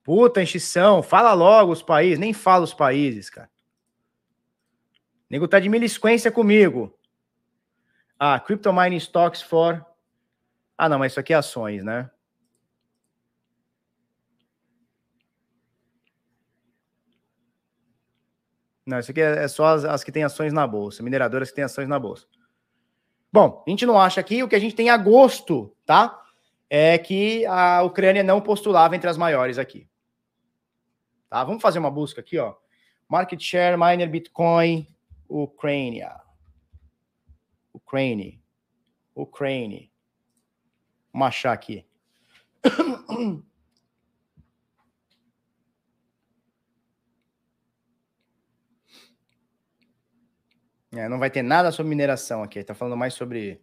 Puta, enchição. Fala logo os países. Nem fala os países, cara. O nego tá de milisquência comigo. Ah, Crypto Mining Stocks for. Ah, não, mas isso aqui é ações, né? Não, isso aqui é, é só as, as, que têm ações na bolsa, mineradoras que têm ações na bolsa. Bom, a gente não acha aqui, o que a gente tem em agosto, tá? É que a Ucrânia não postulava entre as maiores aqui. Tá? Vamos fazer uma busca aqui, ó. Market share, miner, Bitcoin, Ucrânia. Ukraine. Ukraine. Vamos achar aqui. É, não vai ter nada sobre mineração aqui. Está falando mais sobre.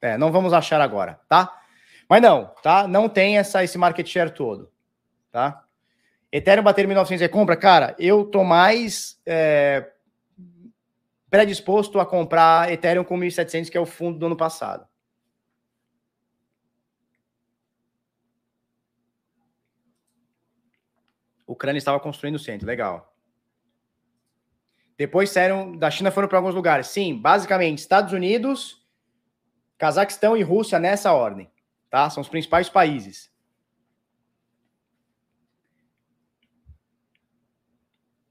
É, não vamos achar agora, tá? Mas não, tá? Não tem essa, esse market share todo, tá? Ethereum bater 1900 é compra? Cara, eu tô mais é, predisposto a comprar Ethereum com 1.700, que é o fundo do ano passado. A Ucrânia estava construindo o centro, legal. Depois saíram da China, foram para alguns lugares. Sim, basicamente Estados Unidos, Cazaquistão e Rússia nessa ordem, tá? São os principais países.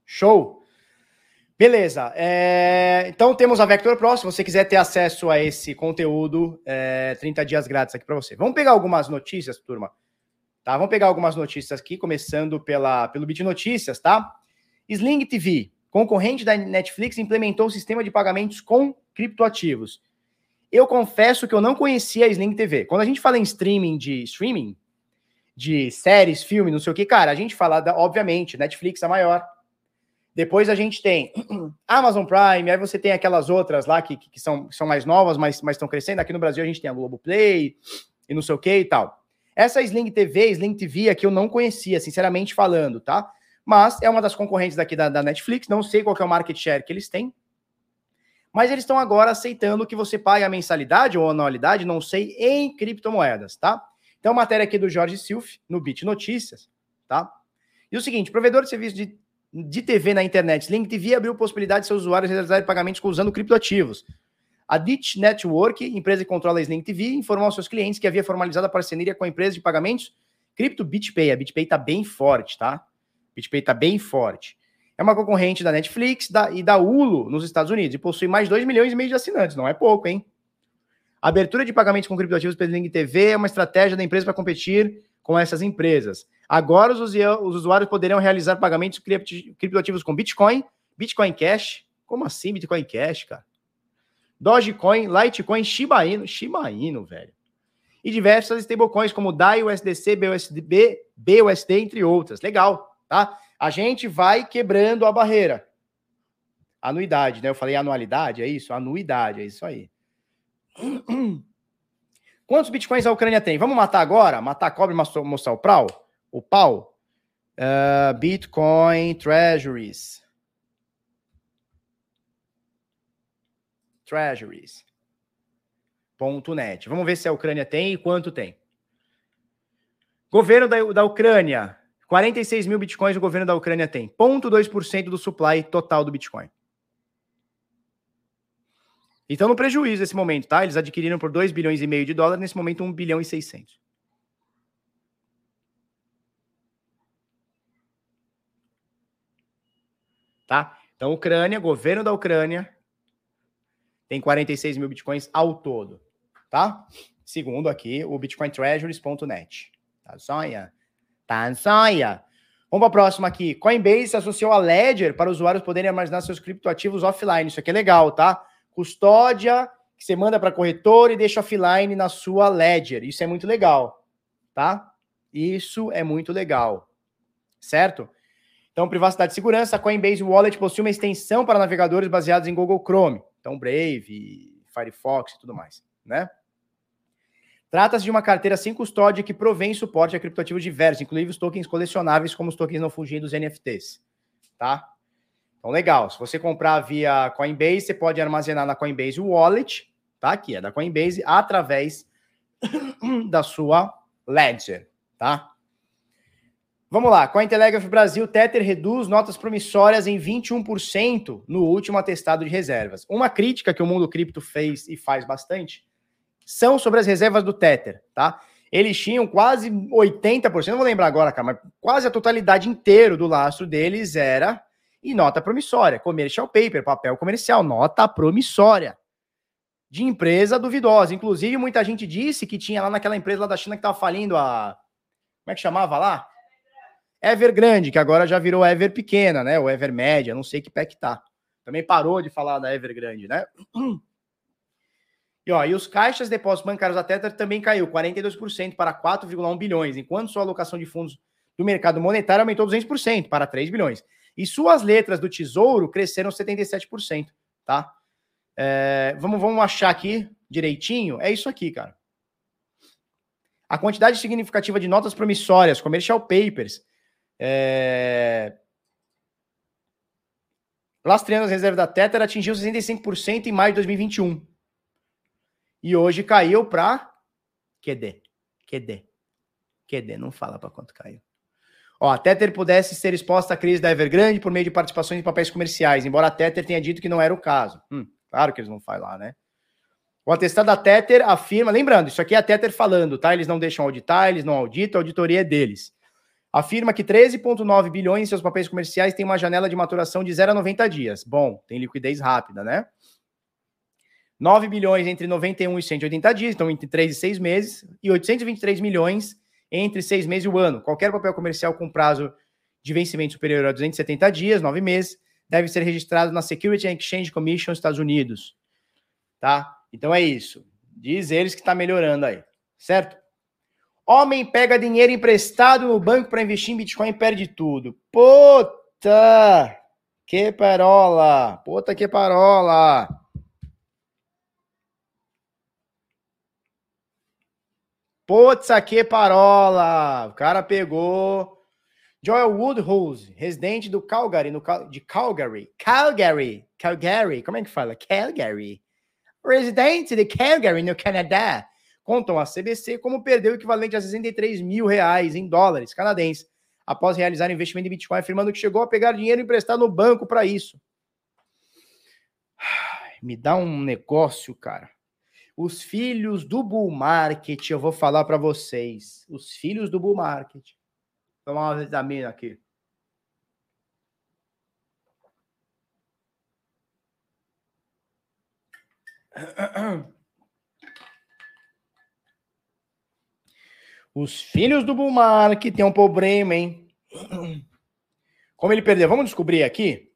Show. Beleza. É... Então temos a Vector Pro. Se você quiser ter acesso a esse conteúdo, é... 30 dias grátis aqui para você. Vamos pegar algumas notícias, turma. Tá? Vamos pegar algumas notícias aqui, começando pela, pelo Bit Notícias, tá? Sling TV, concorrente da Netflix, implementou o sistema de pagamentos com criptoativos. Eu confesso que eu não conhecia a Sling TV. Quando a gente fala em streaming de streaming, de séries, filme, não sei o que, cara, a gente fala, da, obviamente, Netflix é maior, Depois a gente tem Amazon Prime, aí você tem aquelas outras lá que, que, são, que são mais novas, mas estão crescendo. Aqui no Brasil a gente tem a Globoplay e não sei o que e tal. Essa Sling TV, Sling TV aqui eu não conhecia, sinceramente falando, tá? Mas é uma das concorrentes daqui da, da Netflix, não sei qual é o market share que eles têm, mas eles estão agora aceitando que você pague a mensalidade ou anualidade, não sei, em criptomoedas, tá? Então, matéria aqui do Jorge Silf, no Bit Notícias, tá? E o seguinte, provedor de serviço de, de TV na internet, Link TV abriu possibilidade de seus usuários realizarem pagamentos usando criptoativos. A Ditch Network, empresa que controla a Sling TV, informou aos seus clientes que havia formalizado a parceria com a empresa de pagamentos Cripto BitPay. A BitPay está bem forte, tá? BitPay está bem forte. É uma concorrente da Netflix da, e da Hulu nos Estados Unidos e possui mais de 2 milhões e meio de assinantes. Não é pouco, hein? A abertura de pagamentos com criptoativos pela Sling TV é uma estratégia da empresa para competir com essas empresas. Agora os, os usuários poderão realizar pagamentos criptoativos com Bitcoin, Bitcoin Cash. Como assim Bitcoin Cash, cara? Dogecoin, Litecoin, Shiba Inu, Shiba Inu, velho. E diversas stablecoins como DAI, USDC, BUSD, BUSD, entre outras. Legal, tá? A gente vai quebrando a barreira. Anuidade, né? Eu falei anualidade, é isso? Anuidade, é isso aí. Quantos bitcoins a Ucrânia tem? Vamos matar agora? Matar cobre e mostrar o pau? O pau? Uh, Bitcoin Treasuries. Treasuries.net. Vamos ver se a Ucrânia tem e quanto tem. Governo da, da Ucrânia. 46 mil bitcoins o governo da Ucrânia tem. 0,2% do supply total do Bitcoin. Então, no prejuízo nesse momento, tá? Eles adquiriram por 2 bilhões e meio de dólares, nesse momento 1 bilhão e 600. Tá? Então, Ucrânia, governo da Ucrânia, tem 46 mil bitcoins ao todo, tá? Segundo aqui o bitcointreasuries.net. Tá sonha? Tá sonha? Vamos para a próxima aqui. Coinbase associou a Ledger para usuários poderem armazenar seus criptoativos offline. Isso aqui é legal, tá? Custódia que você manda para corretor e deixa offline na sua Ledger. Isso é muito legal, tá? Isso é muito legal. Certo? Então, privacidade e segurança, a Coinbase Wallet possui uma extensão para navegadores baseados em Google Chrome. Então, Brave, Firefox e tudo mais, né? Trata-se de uma carteira sem custódia que provém suporte a criptoativos diversos, inclusive os tokens colecionáveis, como os tokens não fugindo dos NFTs, tá? Então, legal. Se você comprar via Coinbase, você pode armazenar na Coinbase Wallet, tá? Aqui é da Coinbase, através da sua Ledger, tá? Vamos lá, Cointelegraph Brasil, Tether reduz notas promissórias em 21% no último atestado de reservas. Uma crítica que o mundo cripto fez e faz bastante são sobre as reservas do Tether, tá? Eles tinham quase 80%, não vou lembrar agora, cara, mas quase a totalidade inteiro do lastro deles era em nota promissória, commercial paper, papel comercial, nota promissória de empresa duvidosa. Inclusive, muita gente disse que tinha lá naquela empresa lá da China que estava falindo a. Como é que chamava lá? Ever grande, que agora já virou Ever pequena, né? O Ever média, não sei que pé que tá. Também parou de falar da Ever grande, né? E, ó, e os caixas de depósitos bancários da Tether também caiu 42% para 4,1 bilhões, enquanto sua alocação de fundos do mercado monetário aumentou 200% para 3 bilhões. E suas letras do Tesouro cresceram 77%, tá? É, vamos, vamos achar aqui direitinho. É isso aqui, cara. A quantidade significativa de notas promissórias, commercial papers, é... Lastreando as reservas da Tether atingiu 65% em maio de 2021. E hoje caiu para QD. QD. QD, não fala para quanto caiu. Ó, a Tether pudesse ser exposta à crise da Evergrande por meio de participações em papéis comerciais, embora a Tether tenha dito que não era o caso. Hum, claro que eles não falam lá, né? O atestado da Tether afirma, lembrando, isso aqui é a Tether falando, tá? Eles não deixam auditar, eles não auditam, a auditoria é deles afirma que 13,9 bilhões em seus papéis comerciais têm uma janela de maturação de 0 a 90 dias. Bom, tem liquidez rápida, né? 9 bilhões entre 91 e 180 dias, então entre 3 e 6 meses, e 823 milhões entre 6 meses e o ano. Qualquer papel comercial com prazo de vencimento superior a 270 dias, 9 meses, deve ser registrado na Security and Exchange Commission Estados Unidos. Tá? Então é isso. Diz eles que está melhorando aí, certo? Homem pega dinheiro emprestado no banco para investir em Bitcoin e perde tudo. Puta! Que parola! Puta que parola! Putz, que parola! O cara pegou Joel Woodhouse, residente do Calgary, no, de Calgary. Calgary, Calgary, como é que fala? Calgary. Residente de Calgary, no Canadá. Contam a CBC como perdeu o equivalente a 63 mil reais em dólares canadenses após realizar investimento em Bitcoin, afirmando que chegou a pegar dinheiro emprestado no banco para isso. Me dá um negócio, cara. Os filhos do bull market, eu vou falar para vocês. Os filhos do bull market. Vou tomar uma vitamina aqui. Os filhos do bull market têm um problema, hein? Como ele perdeu? Vamos descobrir aqui.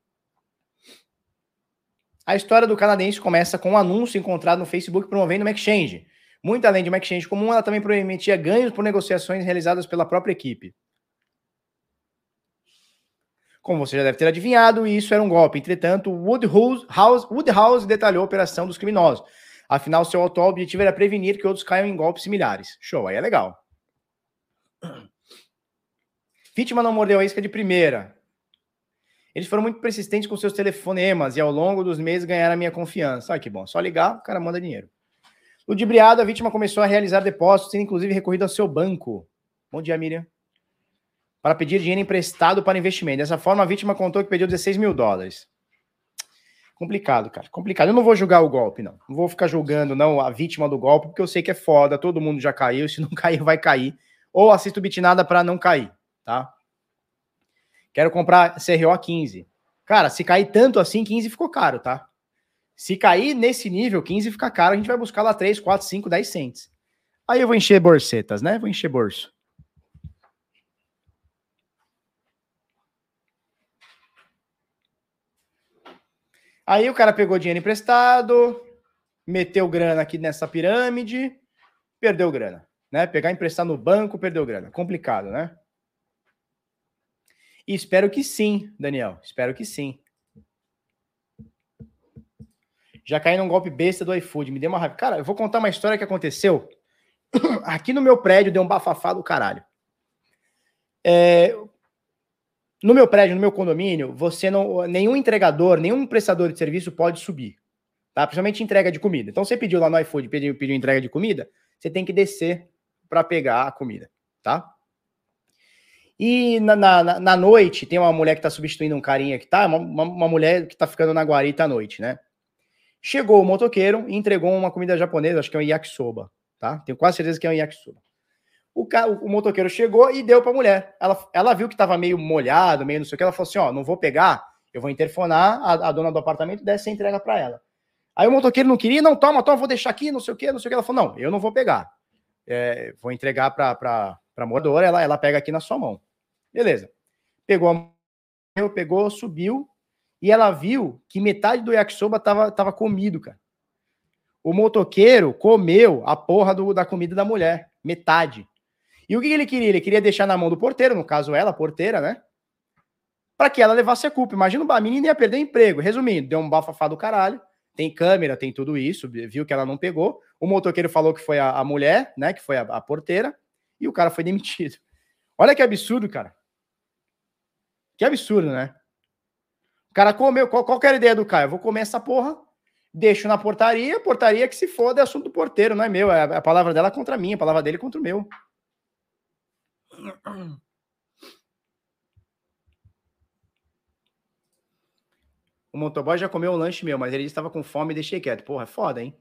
A história do canadense começa com um anúncio encontrado no Facebook promovendo uma exchange. Muito além de uma exchange comum, ela também prometia ganhos por negociações realizadas pela própria equipe. Como você já deve ter adivinhado, isso era um golpe. Entretanto, Woodhouse, Woodhouse detalhou a operação dos criminosos. Afinal, seu atual objetivo era prevenir que outros caiam em golpes similares. Show, aí é legal. Vítima não mordeu a isca de primeira. Eles foram muito persistentes com seus telefonemas e ao longo dos meses ganharam a minha confiança. Ai, que bom. Só ligar, o cara manda dinheiro. Ludibriado, a vítima começou a realizar depósitos, tendo inclusive recorrido ao seu banco. Bom dia, Miriam. Para pedir dinheiro emprestado para investimento. Dessa forma, a vítima contou que pediu 16 mil dólares. Complicado, cara. Complicado. Eu não vou julgar o golpe, não. Não vou ficar julgando, não, a vítima do golpe, porque eu sei que é foda. Todo mundo já caiu. Se não cair, vai cair. Ou assisto Bitnada para não cair, tá? Quero comprar CRO 15. Cara, se cair tanto assim, 15 ficou caro, tá? Se cair nesse nível, 15 fica caro, a gente vai buscar lá 3, 4, 5, 10 cents. Aí eu vou encher borsetas, né? Vou encher bolso. Aí o cara pegou dinheiro emprestado, meteu grana aqui nessa pirâmide, perdeu grana, né? Pegar emprestar no banco, perdeu grana. Complicado, né? E espero que sim, Daniel. Espero que sim. Já caí num golpe besta do iFood. Me deu uma raiva. Cara, eu vou contar uma história que aconteceu. Aqui no meu prédio deu um bafafá do caralho. É, no meu prédio, no meu condomínio, você não. Nenhum entregador, nenhum prestador de serviço pode subir. Tá? Principalmente entrega de comida. Então, você pediu lá no iFood, pediu, pediu entrega de comida, você tem que descer para pegar a comida, tá? E na, na, na, noite, tem uma mulher que tá substituindo um carinha que tá, uma, uma mulher que tá ficando na guarita à noite, né? Chegou o motoqueiro e entregou uma comida japonesa, acho que é um yakisoba, tá? Tenho quase certeza que é um yakisoba. O, cara, o, motoqueiro chegou e deu pra mulher. Ela, ela viu que tava meio molhado, meio não sei o que, ela falou assim, ó, não vou pegar, eu vou interfonar, a, a dona do apartamento desce e entrega para ela. Aí o motoqueiro não queria, não, toma, toma, vou deixar aqui, não sei o que, não sei o que. Ela falou, não, eu não vou pegar. É, vou entregar pra, pra, pra moradora, ela, ela pega aqui na sua mão. Beleza. Pegou a pegou, subiu, e ela viu que metade do yakisoba tava, tava comido, cara. O motoqueiro comeu a porra do, da comida da mulher. Metade. E o que ele queria? Ele queria deixar na mão do porteiro, no caso ela, porteira, né? Para que ela levasse a culpa. Imagina a menina ia perder o emprego. Resumindo, deu um bafafá do caralho. Tem câmera, tem tudo isso. Viu que ela não pegou. O motoqueiro falou que foi a, a mulher, né? Que foi a, a porteira. E o cara foi demitido. Olha que absurdo, cara. Que absurdo, né? O cara comeu. Qual, qual era a ideia do cara? Eu vou comer essa porra, deixo na portaria, portaria que se foda é assunto do porteiro, não é meu. É a palavra dela contra mim, a palavra dele contra o meu. O motoboy já comeu o lanche meu, mas ele estava com fome e deixei quieto. Porra, é foda, hein?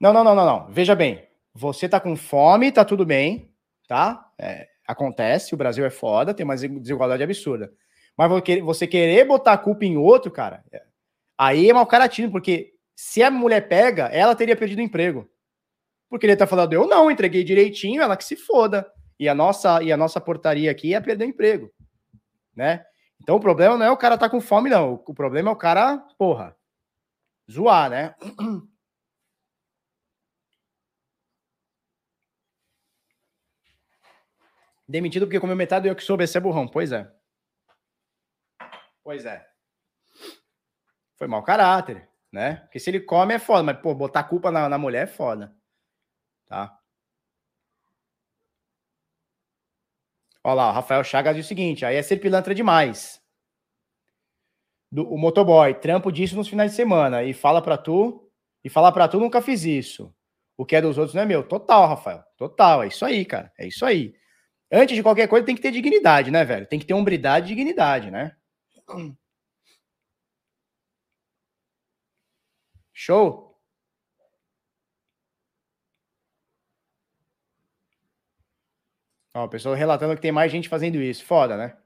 Não, não, não, não, não. Veja bem. Você tá com fome, tá tudo bem, tá? É, Acontece, o Brasil é foda, tem uma desigualdade absurda. Mas você querer botar a culpa em outro, cara, é, aí é mau caratismo, porque se a mulher pega, ela teria perdido o emprego. Porque ele tá falando, eu não, entreguei direitinho, ela que se foda. E a nossa, e a nossa portaria aqui ia perder o emprego, né? Então o problema não é o cara tá com fome, não. O problema é o cara, porra, zoar, né? Demitido porque comeu metade do yakisoba, esse é burrão. Pois é. Pois é. Foi mau caráter, né? Porque se ele come é foda, mas, pô, botar culpa na, na mulher é foda. Tá? Olha lá, o Rafael Chagas diz o seguinte: aí é ser pilantra demais. Do, o motoboy, trampo disso nos finais de semana e fala pra tu, e fala pra tu, nunca fiz isso. O que é dos outros não é meu. Total, Rafael. Total. É isso aí, cara. É isso aí. Antes de qualquer coisa, tem que ter dignidade, né, velho? Tem que ter hombridade e dignidade, né? Show? Ó, o pessoal relatando que tem mais gente fazendo isso. Foda, né?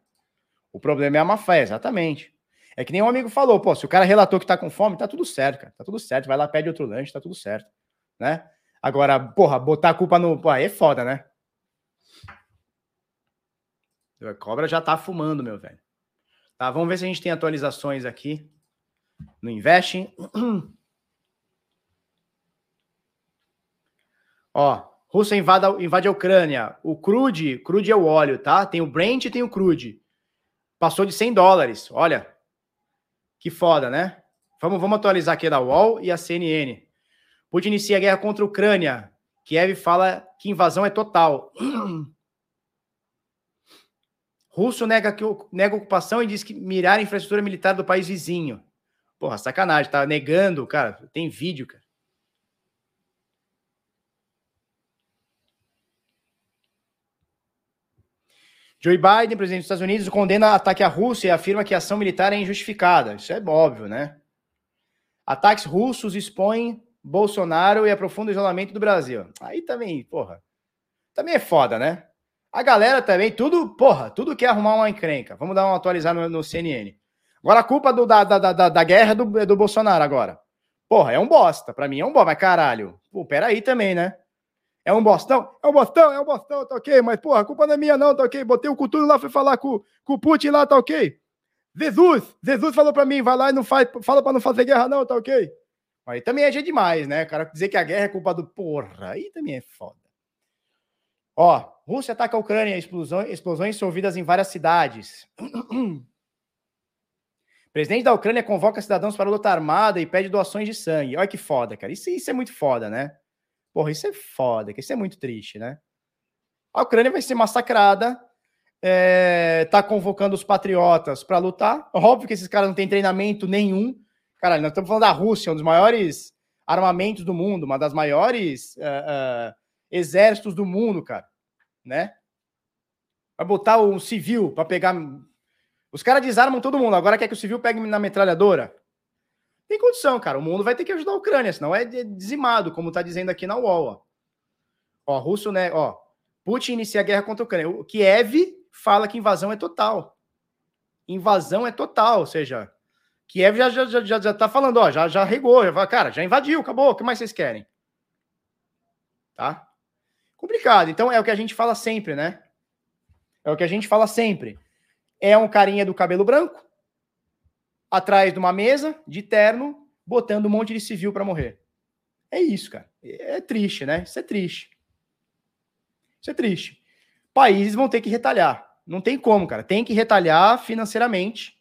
O problema é a má fé, exatamente. É que nem um amigo falou, pô, se o cara relatou que tá com fome, tá tudo certo, cara. Tá tudo certo. Vai lá, pede outro lanche, tá tudo certo. Né? Agora, porra, botar a culpa no. Pô, aí é foda, né? A cobra já tá fumando, meu velho. Tá, vamos ver se a gente tem atualizações aqui no Investing. Ó, Rússia invade, invade a Ucrânia. O crude, crude é o óleo, tá? Tem o Brent e tem o crude. Passou de 100 dólares. Olha, que foda, né? Vamos, vamos atualizar aqui da UOL e a CNN. Putin inicia a guerra contra a Ucrânia. Kiev fala que invasão é total. Russo nega, que, nega ocupação e diz que mirar a infraestrutura militar do país vizinho. Porra, sacanagem, tá negando, cara. Tem vídeo, cara. Joe Biden, presidente dos Estados Unidos, condena ataque à Rússia e afirma que a ação militar é injustificada. Isso é óbvio, né? Ataques russos expõem Bolsonaro e aprofunda o isolamento do Brasil. Aí também, porra. Também é foda, né? A galera também, tudo, porra, tudo quer arrumar uma encrenca. Vamos dar uma atualizada no, no CNN. Agora a culpa do, da, da, da, da guerra do, é do Bolsonaro agora. Porra, é um bosta. Pra mim é um bosta, mas caralho. Pô, peraí também, né? É um bostão? É um bostão, é um bostão, tá ok. Mas, porra, a culpa não é minha, não, tá ok. Botei o Coutinho lá, fui falar com, com o Putin lá, tá ok. Jesus, Jesus falou pra mim, vai lá e não faz, fala pra não fazer guerra, não, tá ok. Aí também é demais, né? O cara dizer que a guerra é culpa do porra, aí também é foda. Ó, Rússia ataca a Ucrânia, explosões, explosões ouvidas em várias cidades. Presidente da Ucrânia convoca cidadãos para luta armada e pede doações de sangue. Olha que foda, cara. Isso, isso é muito foda, né? Porra, isso é foda, isso é muito triste, né? A Ucrânia vai ser massacrada, é, tá convocando os patriotas para lutar. Óbvio que esses caras não têm treinamento nenhum. Caralho, nós estamos falando da Rússia, um dos maiores armamentos do mundo, uma das maiores uh, uh, exércitos do mundo, cara, né? Vai botar um civil para pegar. Os caras desarmam todo mundo, agora quer que o civil pegue na metralhadora. Tem condição, cara. O mundo vai ter que ajudar a Ucrânia, senão é dizimado, como tá dizendo aqui na UOL. Ó, ó russo, né? Ó, Putin inicia a guerra contra a Ucrânia. O Kiev fala que invasão é total. Invasão é total, ou seja, Kiev já, já, já, já tá falando, ó, já, já regou, já cara, já invadiu, acabou, o que mais vocês querem? Tá? Complicado. Então é o que a gente fala sempre, né? É o que a gente fala sempre. É um carinha do cabelo branco, atrás de uma mesa, de terno, botando um monte de civil para morrer. É isso, cara. É triste, né? Isso é triste. Isso é triste. Países vão ter que retalhar. Não tem como, cara. Tem que retalhar financeiramente.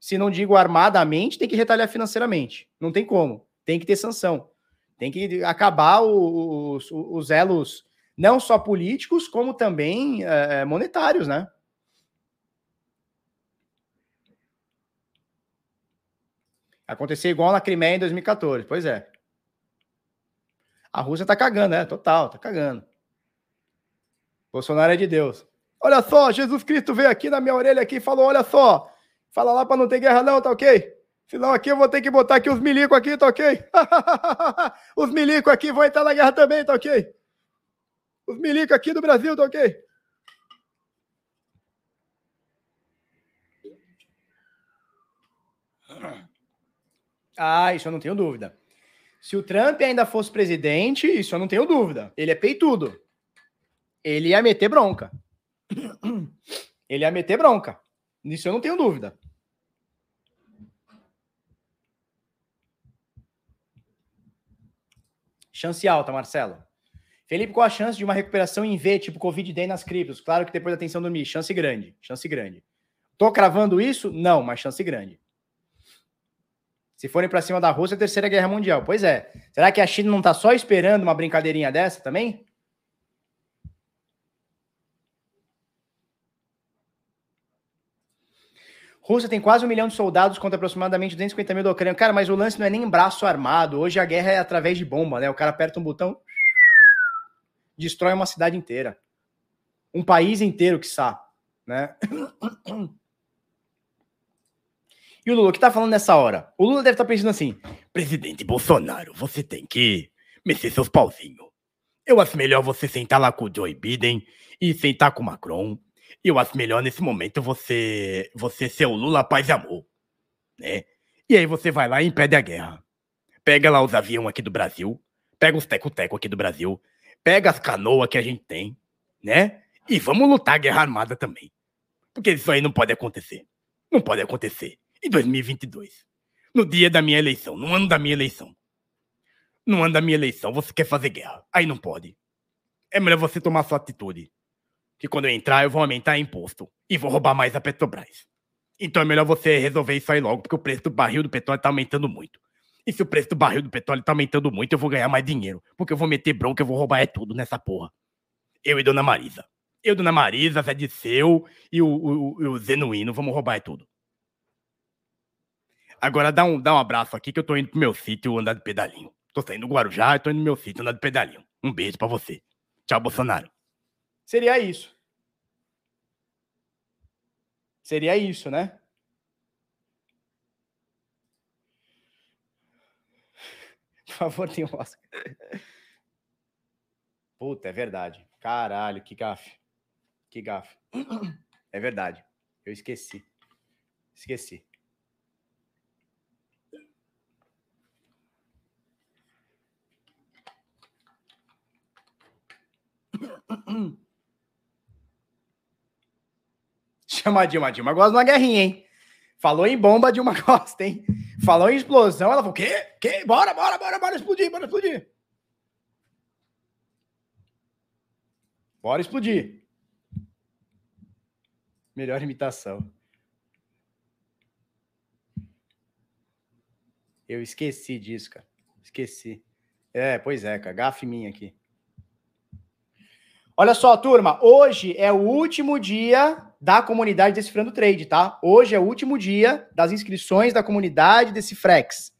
Se não digo armadamente, tem que retalhar financeiramente. Não tem como. Tem que ter sanção. Tem que acabar os, os, os elos, não só políticos, como também é, monetários, né? Acontecer igual na Crimeia em 2014. Pois é. A Rússia tá cagando, né? Total, tá cagando. Bolsonaro é de Deus. Olha só, Jesus Cristo veio aqui na minha orelha aqui e falou: olha só, fala lá para não ter guerra, não, tá ok? Senão aqui eu vou ter que botar aqui os milicos aqui, tá ok? os milicos aqui vão entrar na guerra também, tá ok? Os milicos aqui do Brasil, tá ok? Ah, isso eu não tenho dúvida. Se o Trump ainda fosse presidente, isso eu não tenho dúvida. Ele é peitudo. Ele ia meter bronca. Ele ia meter bronca. Nisso eu não tenho dúvida. Chance alta, Marcelo. Felipe, qual a chance de uma recuperação em V, tipo Covid-10 nas criptos? Claro que depois da tensão do Mi. Chance grande. Chance grande. Tô cravando isso? Não, mas chance grande. Se forem para cima da Rússia, é terceira guerra mundial. Pois é. Será que a China não está só esperando uma brincadeirinha dessa também? Rússia tem quase um milhão de soldados contra aproximadamente 250 mil da Ucrânia. Cara, mas o lance não é nem braço armado. Hoje a guerra é através de bomba, né? O cara aperta um botão, destrói uma cidade inteira. Um país inteiro, que sabe, né? E o Lula, que tá falando nessa hora? O Lula deve estar tá pensando assim: Presidente Bolsonaro, você tem que mexer seus pauzinhos. Eu acho melhor você sentar lá com o Joe Biden e sentar com o Macron eu acho melhor nesse momento você você ser o Lula paz e amor, né? E aí você vai lá e impede a guerra. Pega lá os aviões aqui do Brasil, pega os teco-teco aqui do Brasil, pega as canoas que a gente tem, né? E vamos lutar a guerra armada também. Porque isso aí não pode acontecer. Não pode acontecer. Em 2022. No dia da minha eleição, no ano da minha eleição. No ano da minha eleição, você quer fazer guerra. Aí não pode. É melhor você tomar sua atitude que quando eu entrar eu vou aumentar imposto e vou roubar mais a Petrobras. Então é melhor você resolver isso aí logo, porque o preço do barril do petróleo tá aumentando muito. E se o preço do barril do petróleo tá aumentando muito, eu vou ganhar mais dinheiro, porque eu vou meter bronca, eu vou roubar é tudo nessa porra. Eu e Dona Marisa. Eu, Dona Marisa, Zé de Seu e o, o, o Zenuíno, vamos roubar é tudo. Agora dá um, dá um abraço aqui que eu tô indo pro meu sítio andar de pedalinho. Tô saindo do Guarujá e tô indo no meu sítio andar de pedalinho. Um beijo para você. Tchau, Bolsonaro. Seria isso. Seria isso, né? Por favor, tem um Oscar. Puta, é verdade. Caralho, que gafe. Que gafe. É verdade. Eu esqueci. Esqueci. Chama a Dilma. A gosta de uma guerrinha, hein? Falou em bomba, a Dilma gosta, hein? Falou em explosão, ela falou: quê? Quê? Bora, bora, bora, bora explodir, bora explodir. Bora explodir. Melhor imitação. Eu esqueci disso, cara. Esqueci. É, pois é, cara. Gafe minha aqui. Olha só, turma. Hoje é o último dia da comunidade Decifrando Trade, tá? Hoje é o último dia das inscrições da comunidade Decifrex.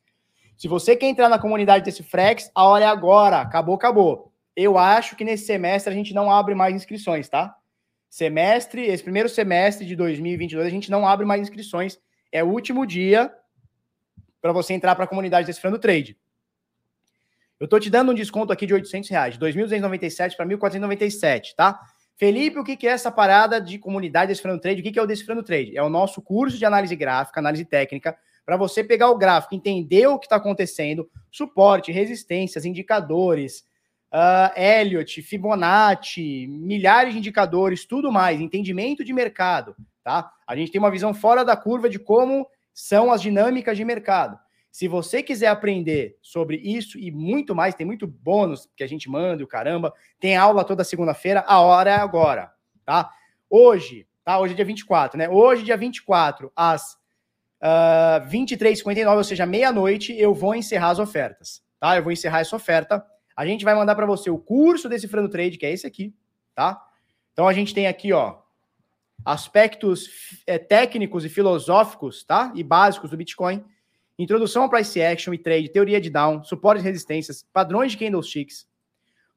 Se você quer entrar na comunidade Decifrex, a hora é agora. Acabou, acabou. Eu acho que nesse semestre a gente não abre mais inscrições, tá? Semestre, esse primeiro semestre de 2022, a gente não abre mais inscrições. É o último dia para você entrar para a comunidade Decifrando Trade. Eu tô te dando um desconto aqui de 800 reais, de 2.297 para 1.497, tá? Felipe, o que é essa parada de comunidade Decifrando Trade? O que é o Decifrando Trade? É o nosso curso de análise gráfica, análise técnica, para você pegar o gráfico, entender o que está acontecendo, suporte, resistências, indicadores, uh, Elliott, Fibonacci, milhares de indicadores, tudo mais, entendimento de mercado, tá? A gente tem uma visão fora da curva de como são as dinâmicas de mercado. Se você quiser aprender sobre isso e muito mais, tem muito bônus que a gente manda e o caramba. Tem aula toda segunda-feira, a hora é agora, tá? Hoje, tá? Hoje é dia 24, né? Hoje, dia 24, às uh, ah, 23h59, ou seja, meia-noite, eu vou encerrar as ofertas, tá? Eu vou encerrar essa oferta. A gente vai mandar para você o curso desse Frando Trade, que é esse aqui, tá? Então a gente tem aqui, ó, aspectos é, técnicos e filosóficos, tá? E básicos do Bitcoin introdução ao price action e trade, teoria de down, suportes e resistências, padrões de candlesticks,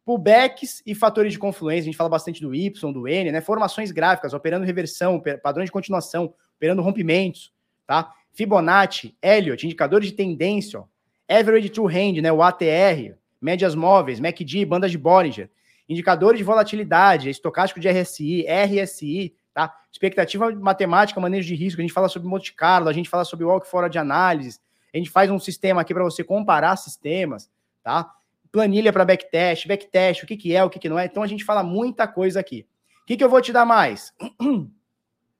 pullbacks e fatores de confluência. A gente fala bastante do Y, do N, né? Formações gráficas, operando reversão, padrões de continuação, operando rompimentos, tá? Fibonacci, Elliott, indicadores de tendência, ó. Average True Hand, né? O ATR, médias móveis, MACD, bandas de Bollinger, indicadores de volatilidade, estocástico de RSI, RSI, tá? Expectativa matemática, manejo de risco, a gente fala sobre Monte Carlo, a gente fala sobre walk fora de análise, a gente faz um sistema aqui para você comparar sistemas, tá? Planilha para backtest, backtest, o que, que é, o que, que não é. Então a gente fala muita coisa aqui. O que, que eu vou te dar mais?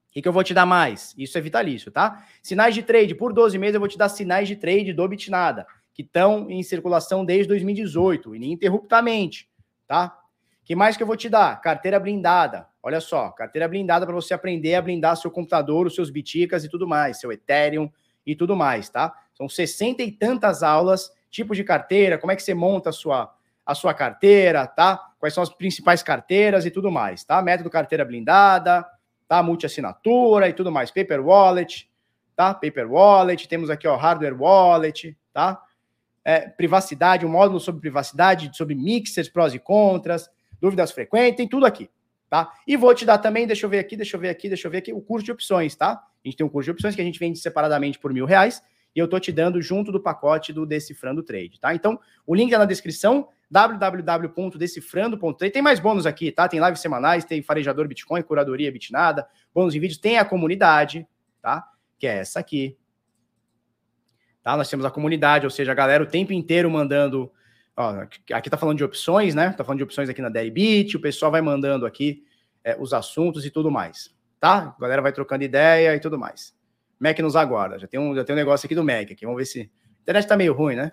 O que, que eu vou te dar mais? Isso é vitalício, tá? Sinais de trade. Por 12 meses eu vou te dar sinais de trade do Bitnada, que estão em circulação desde 2018, ininterruptamente, tá? Que mais que eu vou te dar? Carteira blindada. Olha só, carteira blindada para você aprender a blindar seu computador, os seus biticas e tudo mais, seu Ethereum e tudo mais, tá? São 60 e tantas aulas, tipos de carteira, como é que você monta a sua, a sua carteira, tá? Quais são as principais carteiras e tudo mais, tá? Método carteira blindada, tá? Multi-assinatura e tudo mais. Paper Wallet, tá? Paper Wallet, temos aqui, ó, Hardware Wallet, tá? É, privacidade, um módulo sobre privacidade, sobre mixers, prós e contras, dúvidas frequentes, tem tudo aqui, tá? E vou te dar também, deixa eu ver aqui, deixa eu ver aqui, deixa eu ver aqui, o curso de opções, tá? A gente tem um curso de opções que a gente vende separadamente por mil reais e eu tô te dando junto do pacote do Decifrando Trade, tá? Então, o link tá na descrição, www.decifrando.trade. Tem mais bônus aqui, tá? Tem lives semanais, tem farejador Bitcoin, curadoria Bitnada, bônus em vídeos, tem a comunidade, tá? Que é essa aqui. Tá? Nós temos a comunidade, ou seja, a galera o tempo inteiro mandando Ó, aqui tá falando de opções, né? Tá falando de opções aqui na Deribit, o pessoal vai mandando aqui é, os assuntos e tudo mais, tá? A galera vai trocando ideia e tudo mais. Mac nos aguarda. Já tem um, já tem um negócio aqui do Mac aqui. Vamos ver se. A internet tá meio ruim, né?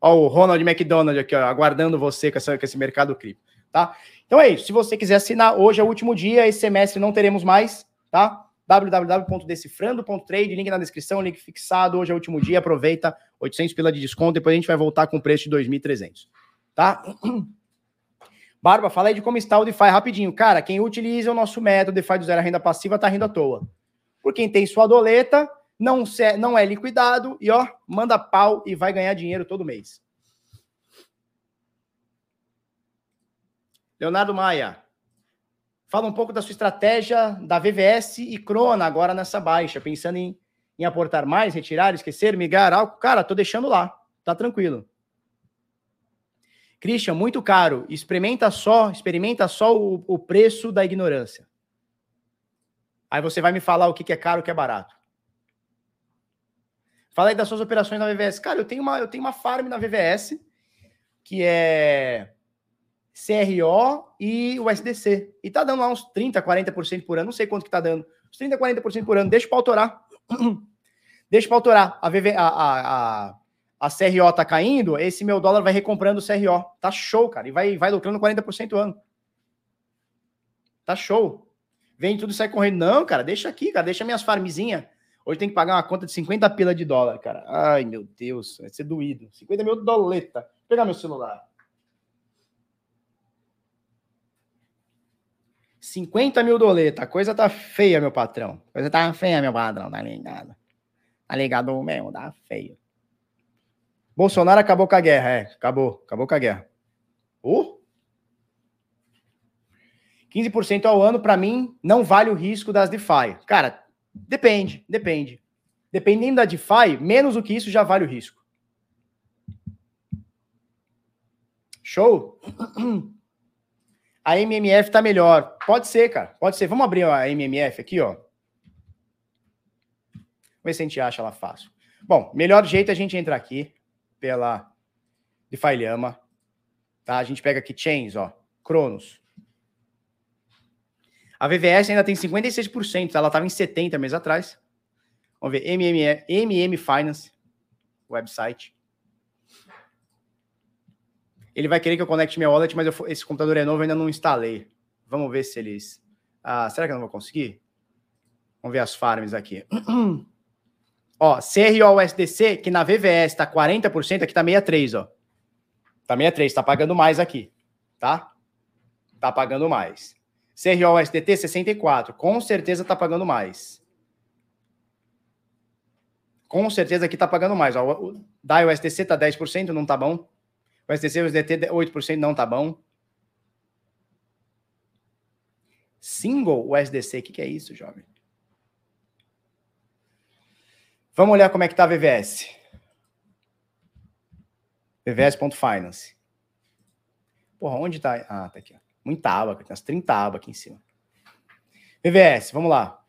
Ó, o Ronald McDonald aqui, ó, aguardando você com, essa, com esse mercado cripto, tá? Então é isso. Se você quiser assinar, hoje é o último dia. Esse semestre não teremos mais, tá? www.decifrando.trade, link na descrição, link fixado. Hoje é o último dia, aproveita 800 pila de desconto, depois a gente vai voltar com o preço de 2.300, tá? Barba, fala aí de como está o DeFi rapidinho. Cara, quem utiliza o nosso método DeFi do zero renda passiva tá rindo à toa. Por quem tem sua doleta, não, se, não é liquidado e ó, manda pau e vai ganhar dinheiro todo mês. Leonardo Maia, Fala um pouco da sua estratégia da VVS e Crona agora nessa baixa, pensando em, em aportar mais, retirar, esquecer, migrar, algo. Cara, tô deixando lá, tá tranquilo. Christian, muito caro. Experimenta só, experimenta só o, o preço da ignorância. Aí você vai me falar o que, é caro, o que é barato. Fala aí das suas operações na VVS. Cara, eu tenho uma, eu tenho uma farm na VVS que é CRO e o SDC. E tá dando lá uns 30, 40% por ano, não sei quanto que tá dando. Uns 30, 40% por ano, deixa para autorar. deixa para autorar. A, VV, a, a, a, a CRO tá caindo, esse meu dólar vai recomprando o CRO. Tá show, cara. E vai, vai lucrando 40% ano. Tá show. Vem tudo sai correndo. Não, cara, deixa aqui, cara. Deixa minhas farmzinhas. Hoje tem que pagar uma conta de 50 pila de dólar, cara. Ai, meu Deus. Vai ser doído. 50 mil doleta. Vou pegar meu celular. 50 mil doleta. A coisa tá feia, meu patrão. A coisa tá feia, meu patrão. Tá ligado? Tá ligado mesmo, tá feio. Bolsonaro acabou com a guerra, é. Acabou. Acabou com a guerra. Uh! 15% ao ano, para mim, não vale o risco das DeFi. Cara, depende, depende. Dependendo da DeFi, menos do que isso já vale o risco. Show? a MMF tá melhor. Pode ser, cara. Pode ser. Vamos abrir a MMF aqui, ó. Vamos ver se a gente acha ela fácil. Bom, melhor jeito é a gente entrar aqui pela DeFi Llama. Tá? A gente pega aqui Chains, ó. Cronos. A VVS ainda tem 56%. Ela estava em 70 meses atrás. Vamos ver. MMF, MM Finance. Website. Ele vai querer que eu conecte minha wallet, mas eu, esse computador é novo, ainda não instalei. Vamos ver se eles. Ah, será que eu não vou conseguir? Vamos ver as farms aqui. ó, CRO-USDC, que na VVS tá 40%, aqui tá 63, ó. Tá 63, tá pagando mais aqui, tá? Tá pagando mais. CRO-USDT, 64, com certeza tá pagando mais. Com certeza aqui tá pagando mais, ó. O da USDC tá 10%, não tá bom? O STC o SDT 8% não tá bom. Single USDC, o que, que é isso, jovem? Vamos olhar como é que tá a VVS. VVS.finance. Porra, onde tá? Ah, tá aqui. Ó. Muita aba, tem umas 30 abas aqui em cima. VVS, vamos lá.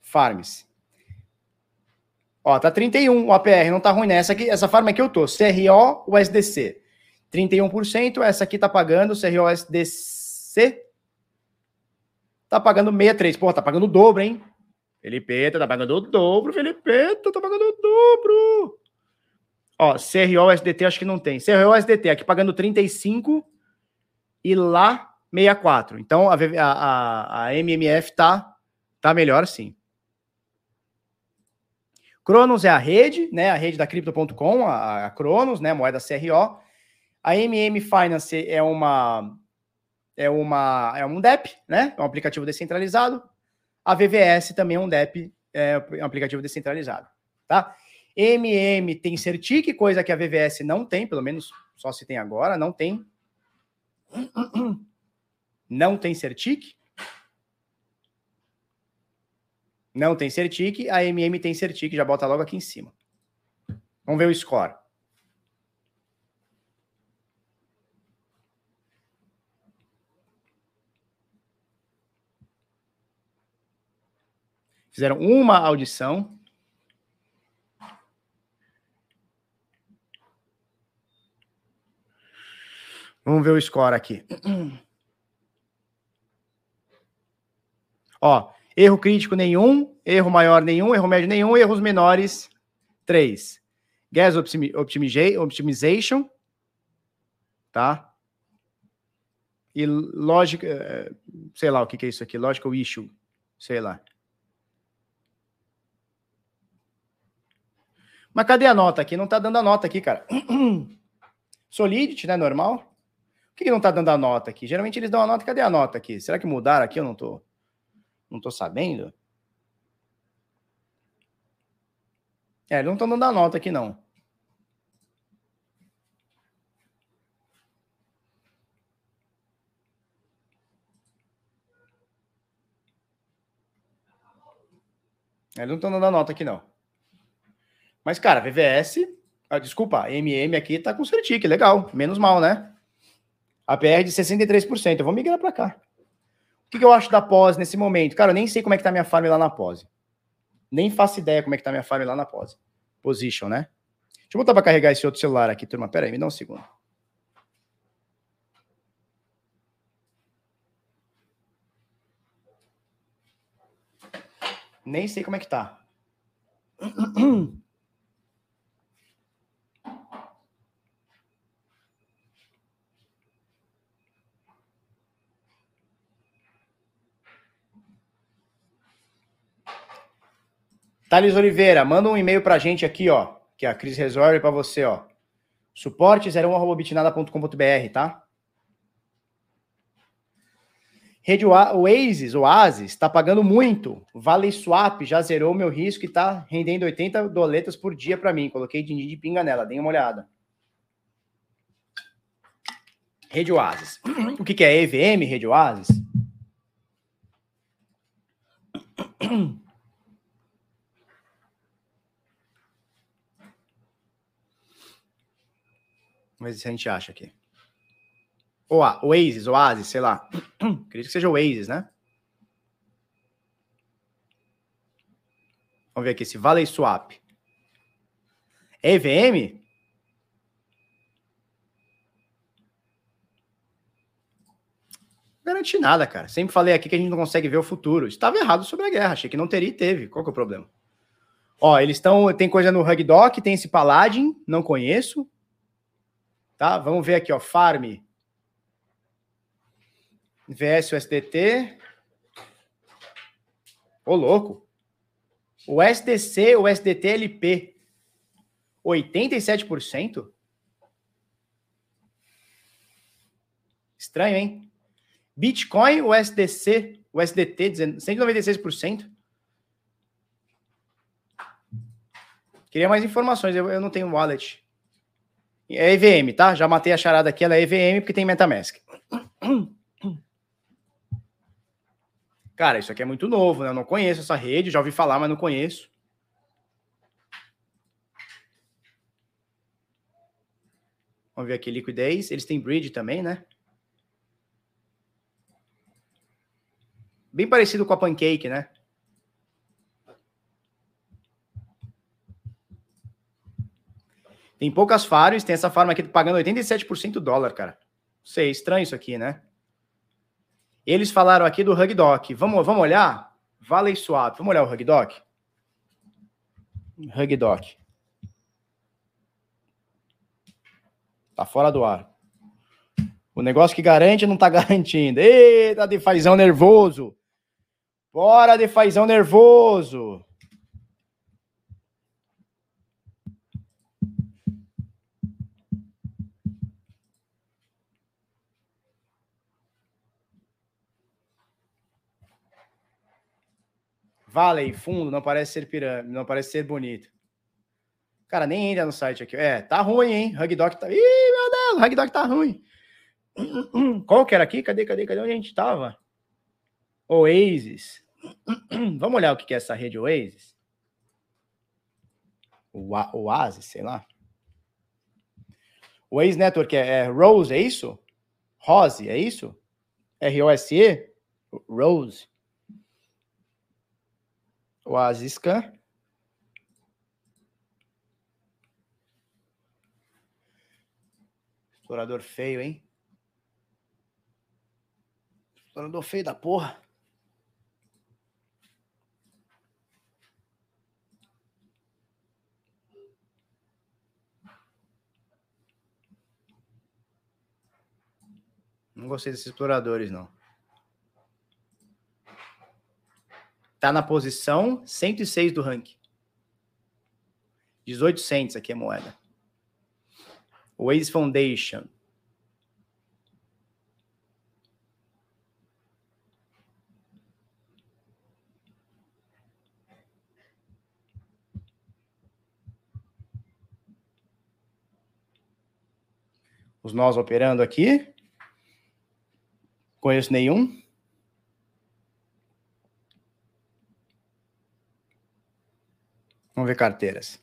Farms. Ó, tá 31 o APR, não tá ruim nessa aqui. Essa farm aqui eu tô. CRO, USDC. 31%, essa aqui tá pagando, CROSDC tá pagando 63. Pô, tá pagando o dobro, hein? Felipe, tá pagando o dobro, Felipe, tá pagando o dobro. Ó, CRO SDT acho que não tem. CRO SDT aqui pagando 35 e lá 64. Então a, a, a MMF tá, tá melhor sim. Cronos é a rede, né? A rede da Crypto.com, a, a Cronos, né? Moeda CRO. A MM Finance é uma é uma é um DEP, né? É um aplicativo descentralizado. A VVS também é um DEP, é um aplicativo descentralizado, tá? MM tem Certic, coisa que a VVS não tem, pelo menos só se tem agora, não tem. Não tem Certic. Não tem Certic, a MM tem Certic, já bota logo aqui em cima. Vamos ver o score. Fizeram uma audição. Vamos ver o score aqui. Ó, erro crítico nenhum, erro maior nenhum, erro médio nenhum, erros menores três. Gas optimization, tá? E lógica, eh, sei lá o que, que é isso aqui, logical issue, sei lá. Mas cadê a nota aqui? Não tá dando a nota aqui, cara. Solidity, né? Normal. Por que, que não tá dando a nota aqui? Geralmente eles dão a nota. Cadê a nota aqui? Será que mudaram aqui? Eu não tô, não tô sabendo. É, eles não estão dando a nota aqui, não. Eles não estão dando a nota aqui, não. Mas, cara, VVS, ah, desculpa, MM aqui tá com Certic, legal, menos mal, né? A PR de 63%, eu vou migrar para cá. O que, que, eu acho da pós nesse momento? Cara, eu nem sei como é que tá minha farm lá na pós. Nem faço ideia como é que tá minha farm lá na pós. Position, né? Deixa eu botar para carregar esse outro celular aqui, turma. Pera aí, me dá um segundo. Nem sei como é que tá. Thales Oliveira, manda um e-mail pra gente aqui, ó, que a Cris resolve para você, ó. Suporte 01@bitnada.com.br, tá? Rede Oasis, Oasis, está pagando muito. Vale Swap já zerou meu risco e está rendendo 80 doletas por dia para mim. Coloquei din de pinga nela, dê uma olhada. Rede Oasis. O que, que é EVM, Rede Oasis? Vamos ver se a gente acha aqui. Ou Oasis, Oasis, sei lá. Acredito que seja Oasis, né? Vamos ver aqui esse Valley Swap. EVM? Não garanti nada, cara. Sempre falei aqui que a gente não consegue ver o futuro. Estava errado sobre a guerra. Achei que não teria e teve. Qual que é o problema? Ó, eles estão. Tem coisa no Hugdoc, tem esse Paladin, não conheço. Tá? Vamos ver aqui, ó, Farm. VS USDT. Ô, louco. O SDC, o SDT LP. 87%? Estranho, hein? Bitcoin, o SDC, o SDT, 196%. Queria mais informações, eu, eu não tenho wallet. É EVM, tá? Já matei a charada aqui, ela é EVM porque tem MetaMask. Cara, isso aqui é muito novo, né? Eu não conheço essa rede, já ouvi falar, mas não conheço. Vamos ver aqui, liquidez. Eles têm bridge também, né? Bem parecido com a Pancake, né? Tem poucas farms, tem essa farm aqui pagando 87% do dólar, cara. Sei, estranho isso aqui, né? Eles falaram aqui do Hugdoc. Vamos, vamos olhar? Valley Swap. Vamos olhar o Hugdoc? Hugdoc. Tá fora do ar. O negócio que garante não tá garantindo. Eita, de fazão nervoso. Bora de fazão nervoso. Vale, fundo, não parece ser pirâmide, não parece ser bonito. Cara, nem entra no site aqui. É, tá ruim, hein? Hugdog tá. Ih, meu Deus, Hugdog tá ruim. Qual que era aqui? Cadê, cadê, cadê onde a gente tava? Oasis. Vamos olhar o que é essa rede Oasis? O Oasis, sei lá. Oasis Network é, é Rose, é isso? Rose, é isso? R-O-S-E? Rose. Oasiscan. Explorador feio, hein? Explorador feio da porra. Não gostei desses exploradores, não. Tá na posição 106 do ranking. 1800 aqui a moeda. Waze Foundation. Os nós operando aqui. Conheço nenhum. Vamos ver carteiras.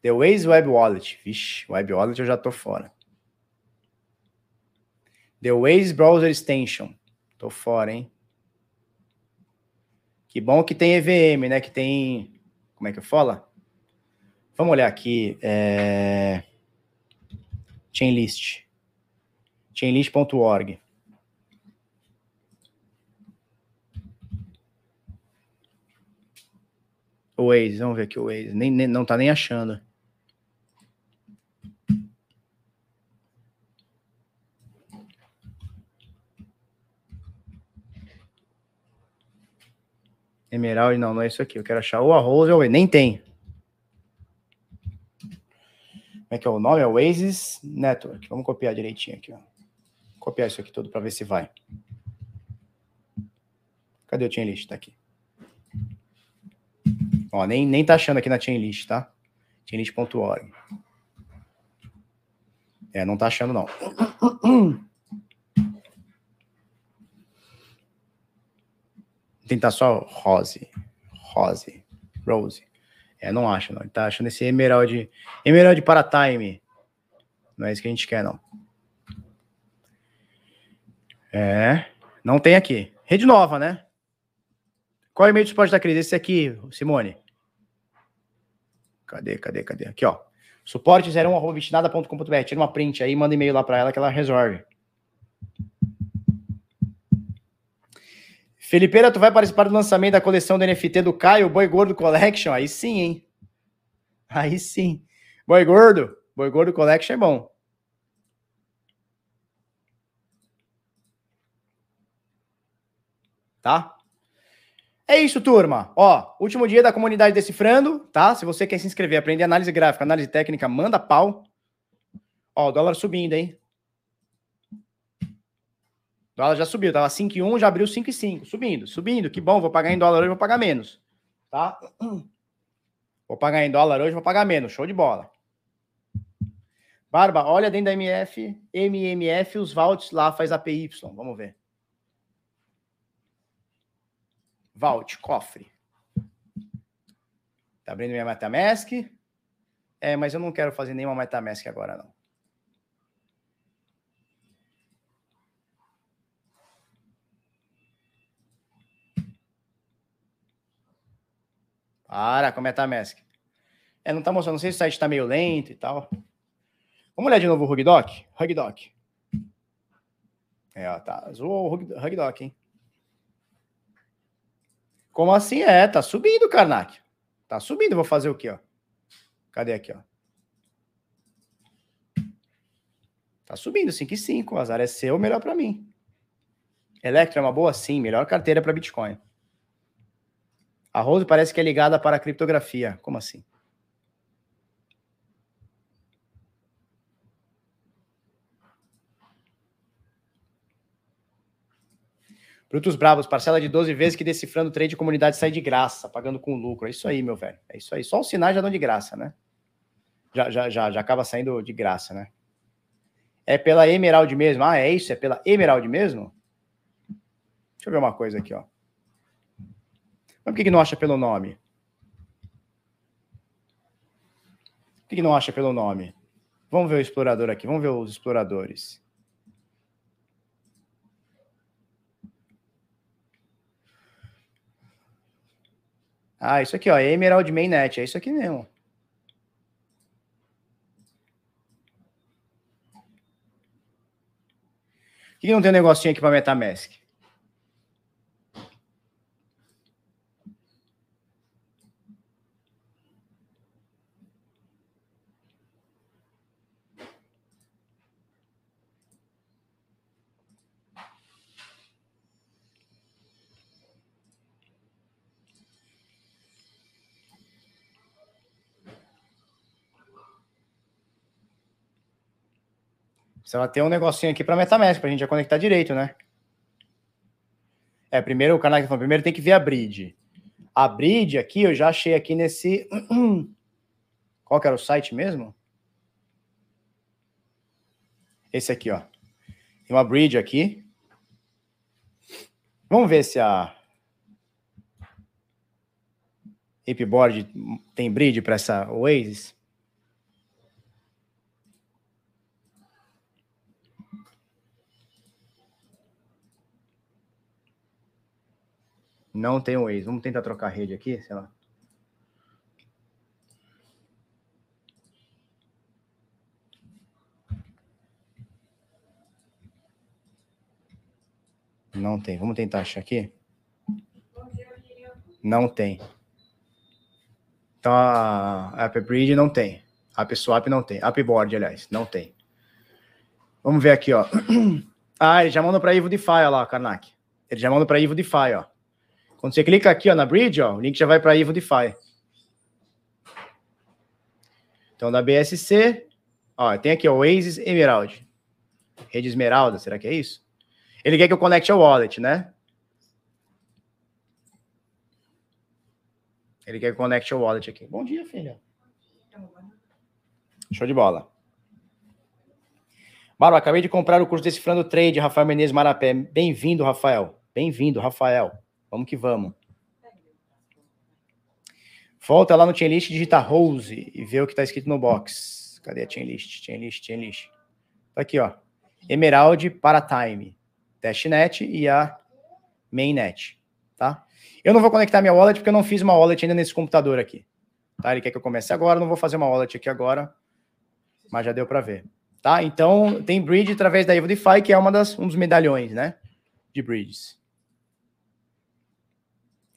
The Waze Web Wallet. Vixe, Web Wallet eu já tô fora. The Waze Browser Extension. Tô fora, hein? Que bom que tem EVM, né? Que tem. Como é que eu falo? Vamos olhar aqui. É... Chainlist. Chainlist.org. O Waze, vamos ver aqui o Waze. Nem, nem, não tá nem achando. Emerald, não, não é isso aqui. Eu quero achar o arroz ou Nem tem. Como é que é o nome? É o Oasis Network. Vamos copiar direitinho aqui. Ó. Copiar isso aqui tudo para ver se vai. Cadê o chain list? Tá aqui. Ó, nem, nem tá achando aqui na chainlist, tá? chainlist.org. É, não tá achando não. Tentar só Rose. Rose. Rose. É, não acha, não. Ele tá achando esse Emerald. Emerald para time. Não é isso que a gente quer, não. É. Não tem aqui. Rede nova, né? Qual é o e-mail do suporte da crise? Esse aqui, Simone. Cadê, cadê, cadê? Aqui, ó. Suporte 01.bitnada.com.br. Tira uma print aí, manda e-mail lá para ela que ela resolve. Felipeira, tu vai participar do lançamento da coleção do NFT do Caio, Boi Gordo Collection? Aí sim, hein? Aí sim. Boi Gordo, Boi Gordo Collection é bom. Tá? É isso, turma. Ó, último dia da comunidade decifrando, tá? Se você quer se inscrever, aprender análise gráfica, análise técnica, manda pau. Ó, o dólar subindo, hein? O dólar já subiu, tava 5,1, já abriu 5,5. Subindo, subindo. Que bom, vou pagar em dólar hoje, vou pagar menos. Tá? Vou pagar em dólar hoje, vou pagar menos. Show de bola. Barba, olha dentro da MF, MMF, os vaults lá faz APY. Vamos ver. Vault, cofre. Tá abrindo minha MetaMask. É, mas eu não quero fazer nenhuma MetaMask agora, não. Para com a MetaMask. É, não tá mostrando. Não sei se o site tá meio lento e tal. Vamos olhar de novo o Hugdoc? Hugdoc. É, ó, tá. Zoou o Hugdoc, hein? Como assim? É, tá subindo, Karnak. Tá subindo. Vou fazer o quê, ó? Cadê aqui, ó? Tá subindo 5,5. O azar é seu, melhor para mim. Electro é uma boa? Sim, melhor carteira para Bitcoin. A Rose parece que é ligada para a criptografia. Como assim? Brutos Bravos, parcela de 12 vezes que decifrando trade de comunidade sai de graça, pagando com lucro. É isso aí, meu velho. É isso aí. Só os sinais já dão de graça, né? Já, já, já, já acaba saindo de graça, né? É pela Emerald mesmo. Ah, é isso? É pela Emerald mesmo? Deixa eu ver uma coisa aqui, ó. Mas por que, que não acha pelo nome? Por que, que não acha pelo nome? Vamos ver o explorador aqui. Vamos ver os exploradores. Ah, isso aqui, ó, Emerald Mainnet, é isso aqui mesmo. Por que não tem um negocinho aqui para MetaMask? Vai ter um negocinho aqui para MetaMask, para a gente já conectar direito, né? É, primeiro o canal que falou, primeiro tem que ver a bridge. A bridge aqui eu já achei aqui nesse. Qual que era o site mesmo? Esse aqui, ó. Tem uma bridge aqui. Vamos ver se a Apeboard tem bridge para essa Oasis. Não tem o Waze. Vamos tentar trocar a rede aqui, sei lá. Não tem. Vamos tentar achar aqui. Não tem. Então a App Bridge não tem. App Swap não tem. Appboard, aliás, não tem. Vamos ver aqui, ó. Ah, ele já mandou para Ivo DeFi, lá, Karnak. Ele já mandou para Ivo DeFi, ó. Quando você clica aqui ó, na bridge, ó, o link já vai para a Ivo DeFi. Então, da BSC, ó, tem aqui o Oasis Emerald. Rede Esmeralda, será que é isso? Ele quer que eu conecte ao wallet, né? Ele quer que eu conecte ao wallet aqui. Bom dia, filha. Show de bola. Barba, acabei de comprar o curso Decifrando Trade, Rafael Menezes Marapé. Bem-vindo, Rafael. Bem-vindo, Rafael. Vamos que vamos. Volta lá no chain list, digita Rose e vê o que está escrito no box. Cadê a chain list? Chain list, chain list. Tá aqui, ó. Emerald para Time, Testnet e a Mainnet, tá? Eu não vou conectar minha wallet porque eu não fiz uma wallet ainda nesse computador aqui. Tá? Ele quer que eu comece agora, não vou fazer uma wallet aqui agora, mas já deu para ver. Tá? Então, tem bridge através da EvoDeFi, que é uma das, um dos medalhões, né? De bridges.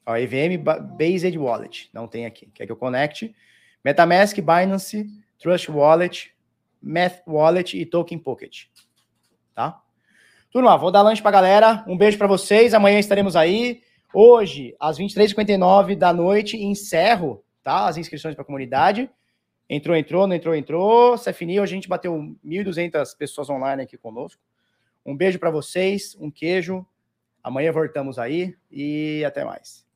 Ó, EVM Based Wallet, não tem aqui. Quer que eu conecte? MetaMask, Binance, Trust Wallet, Math Wallet e Token Pocket. Tá? Turma, vou dar lanche pra galera. Um beijo para vocês. Amanhã estaremos aí. Hoje, às 23h59 da noite, encerro tá? as inscrições para a comunidade. Entrou, entrou, não entrou, entrou. Cefini, hoje a gente bateu 1.200 pessoas online aqui conosco. Um beijo para vocês, um queijo. Amanhã voltamos aí e até mais.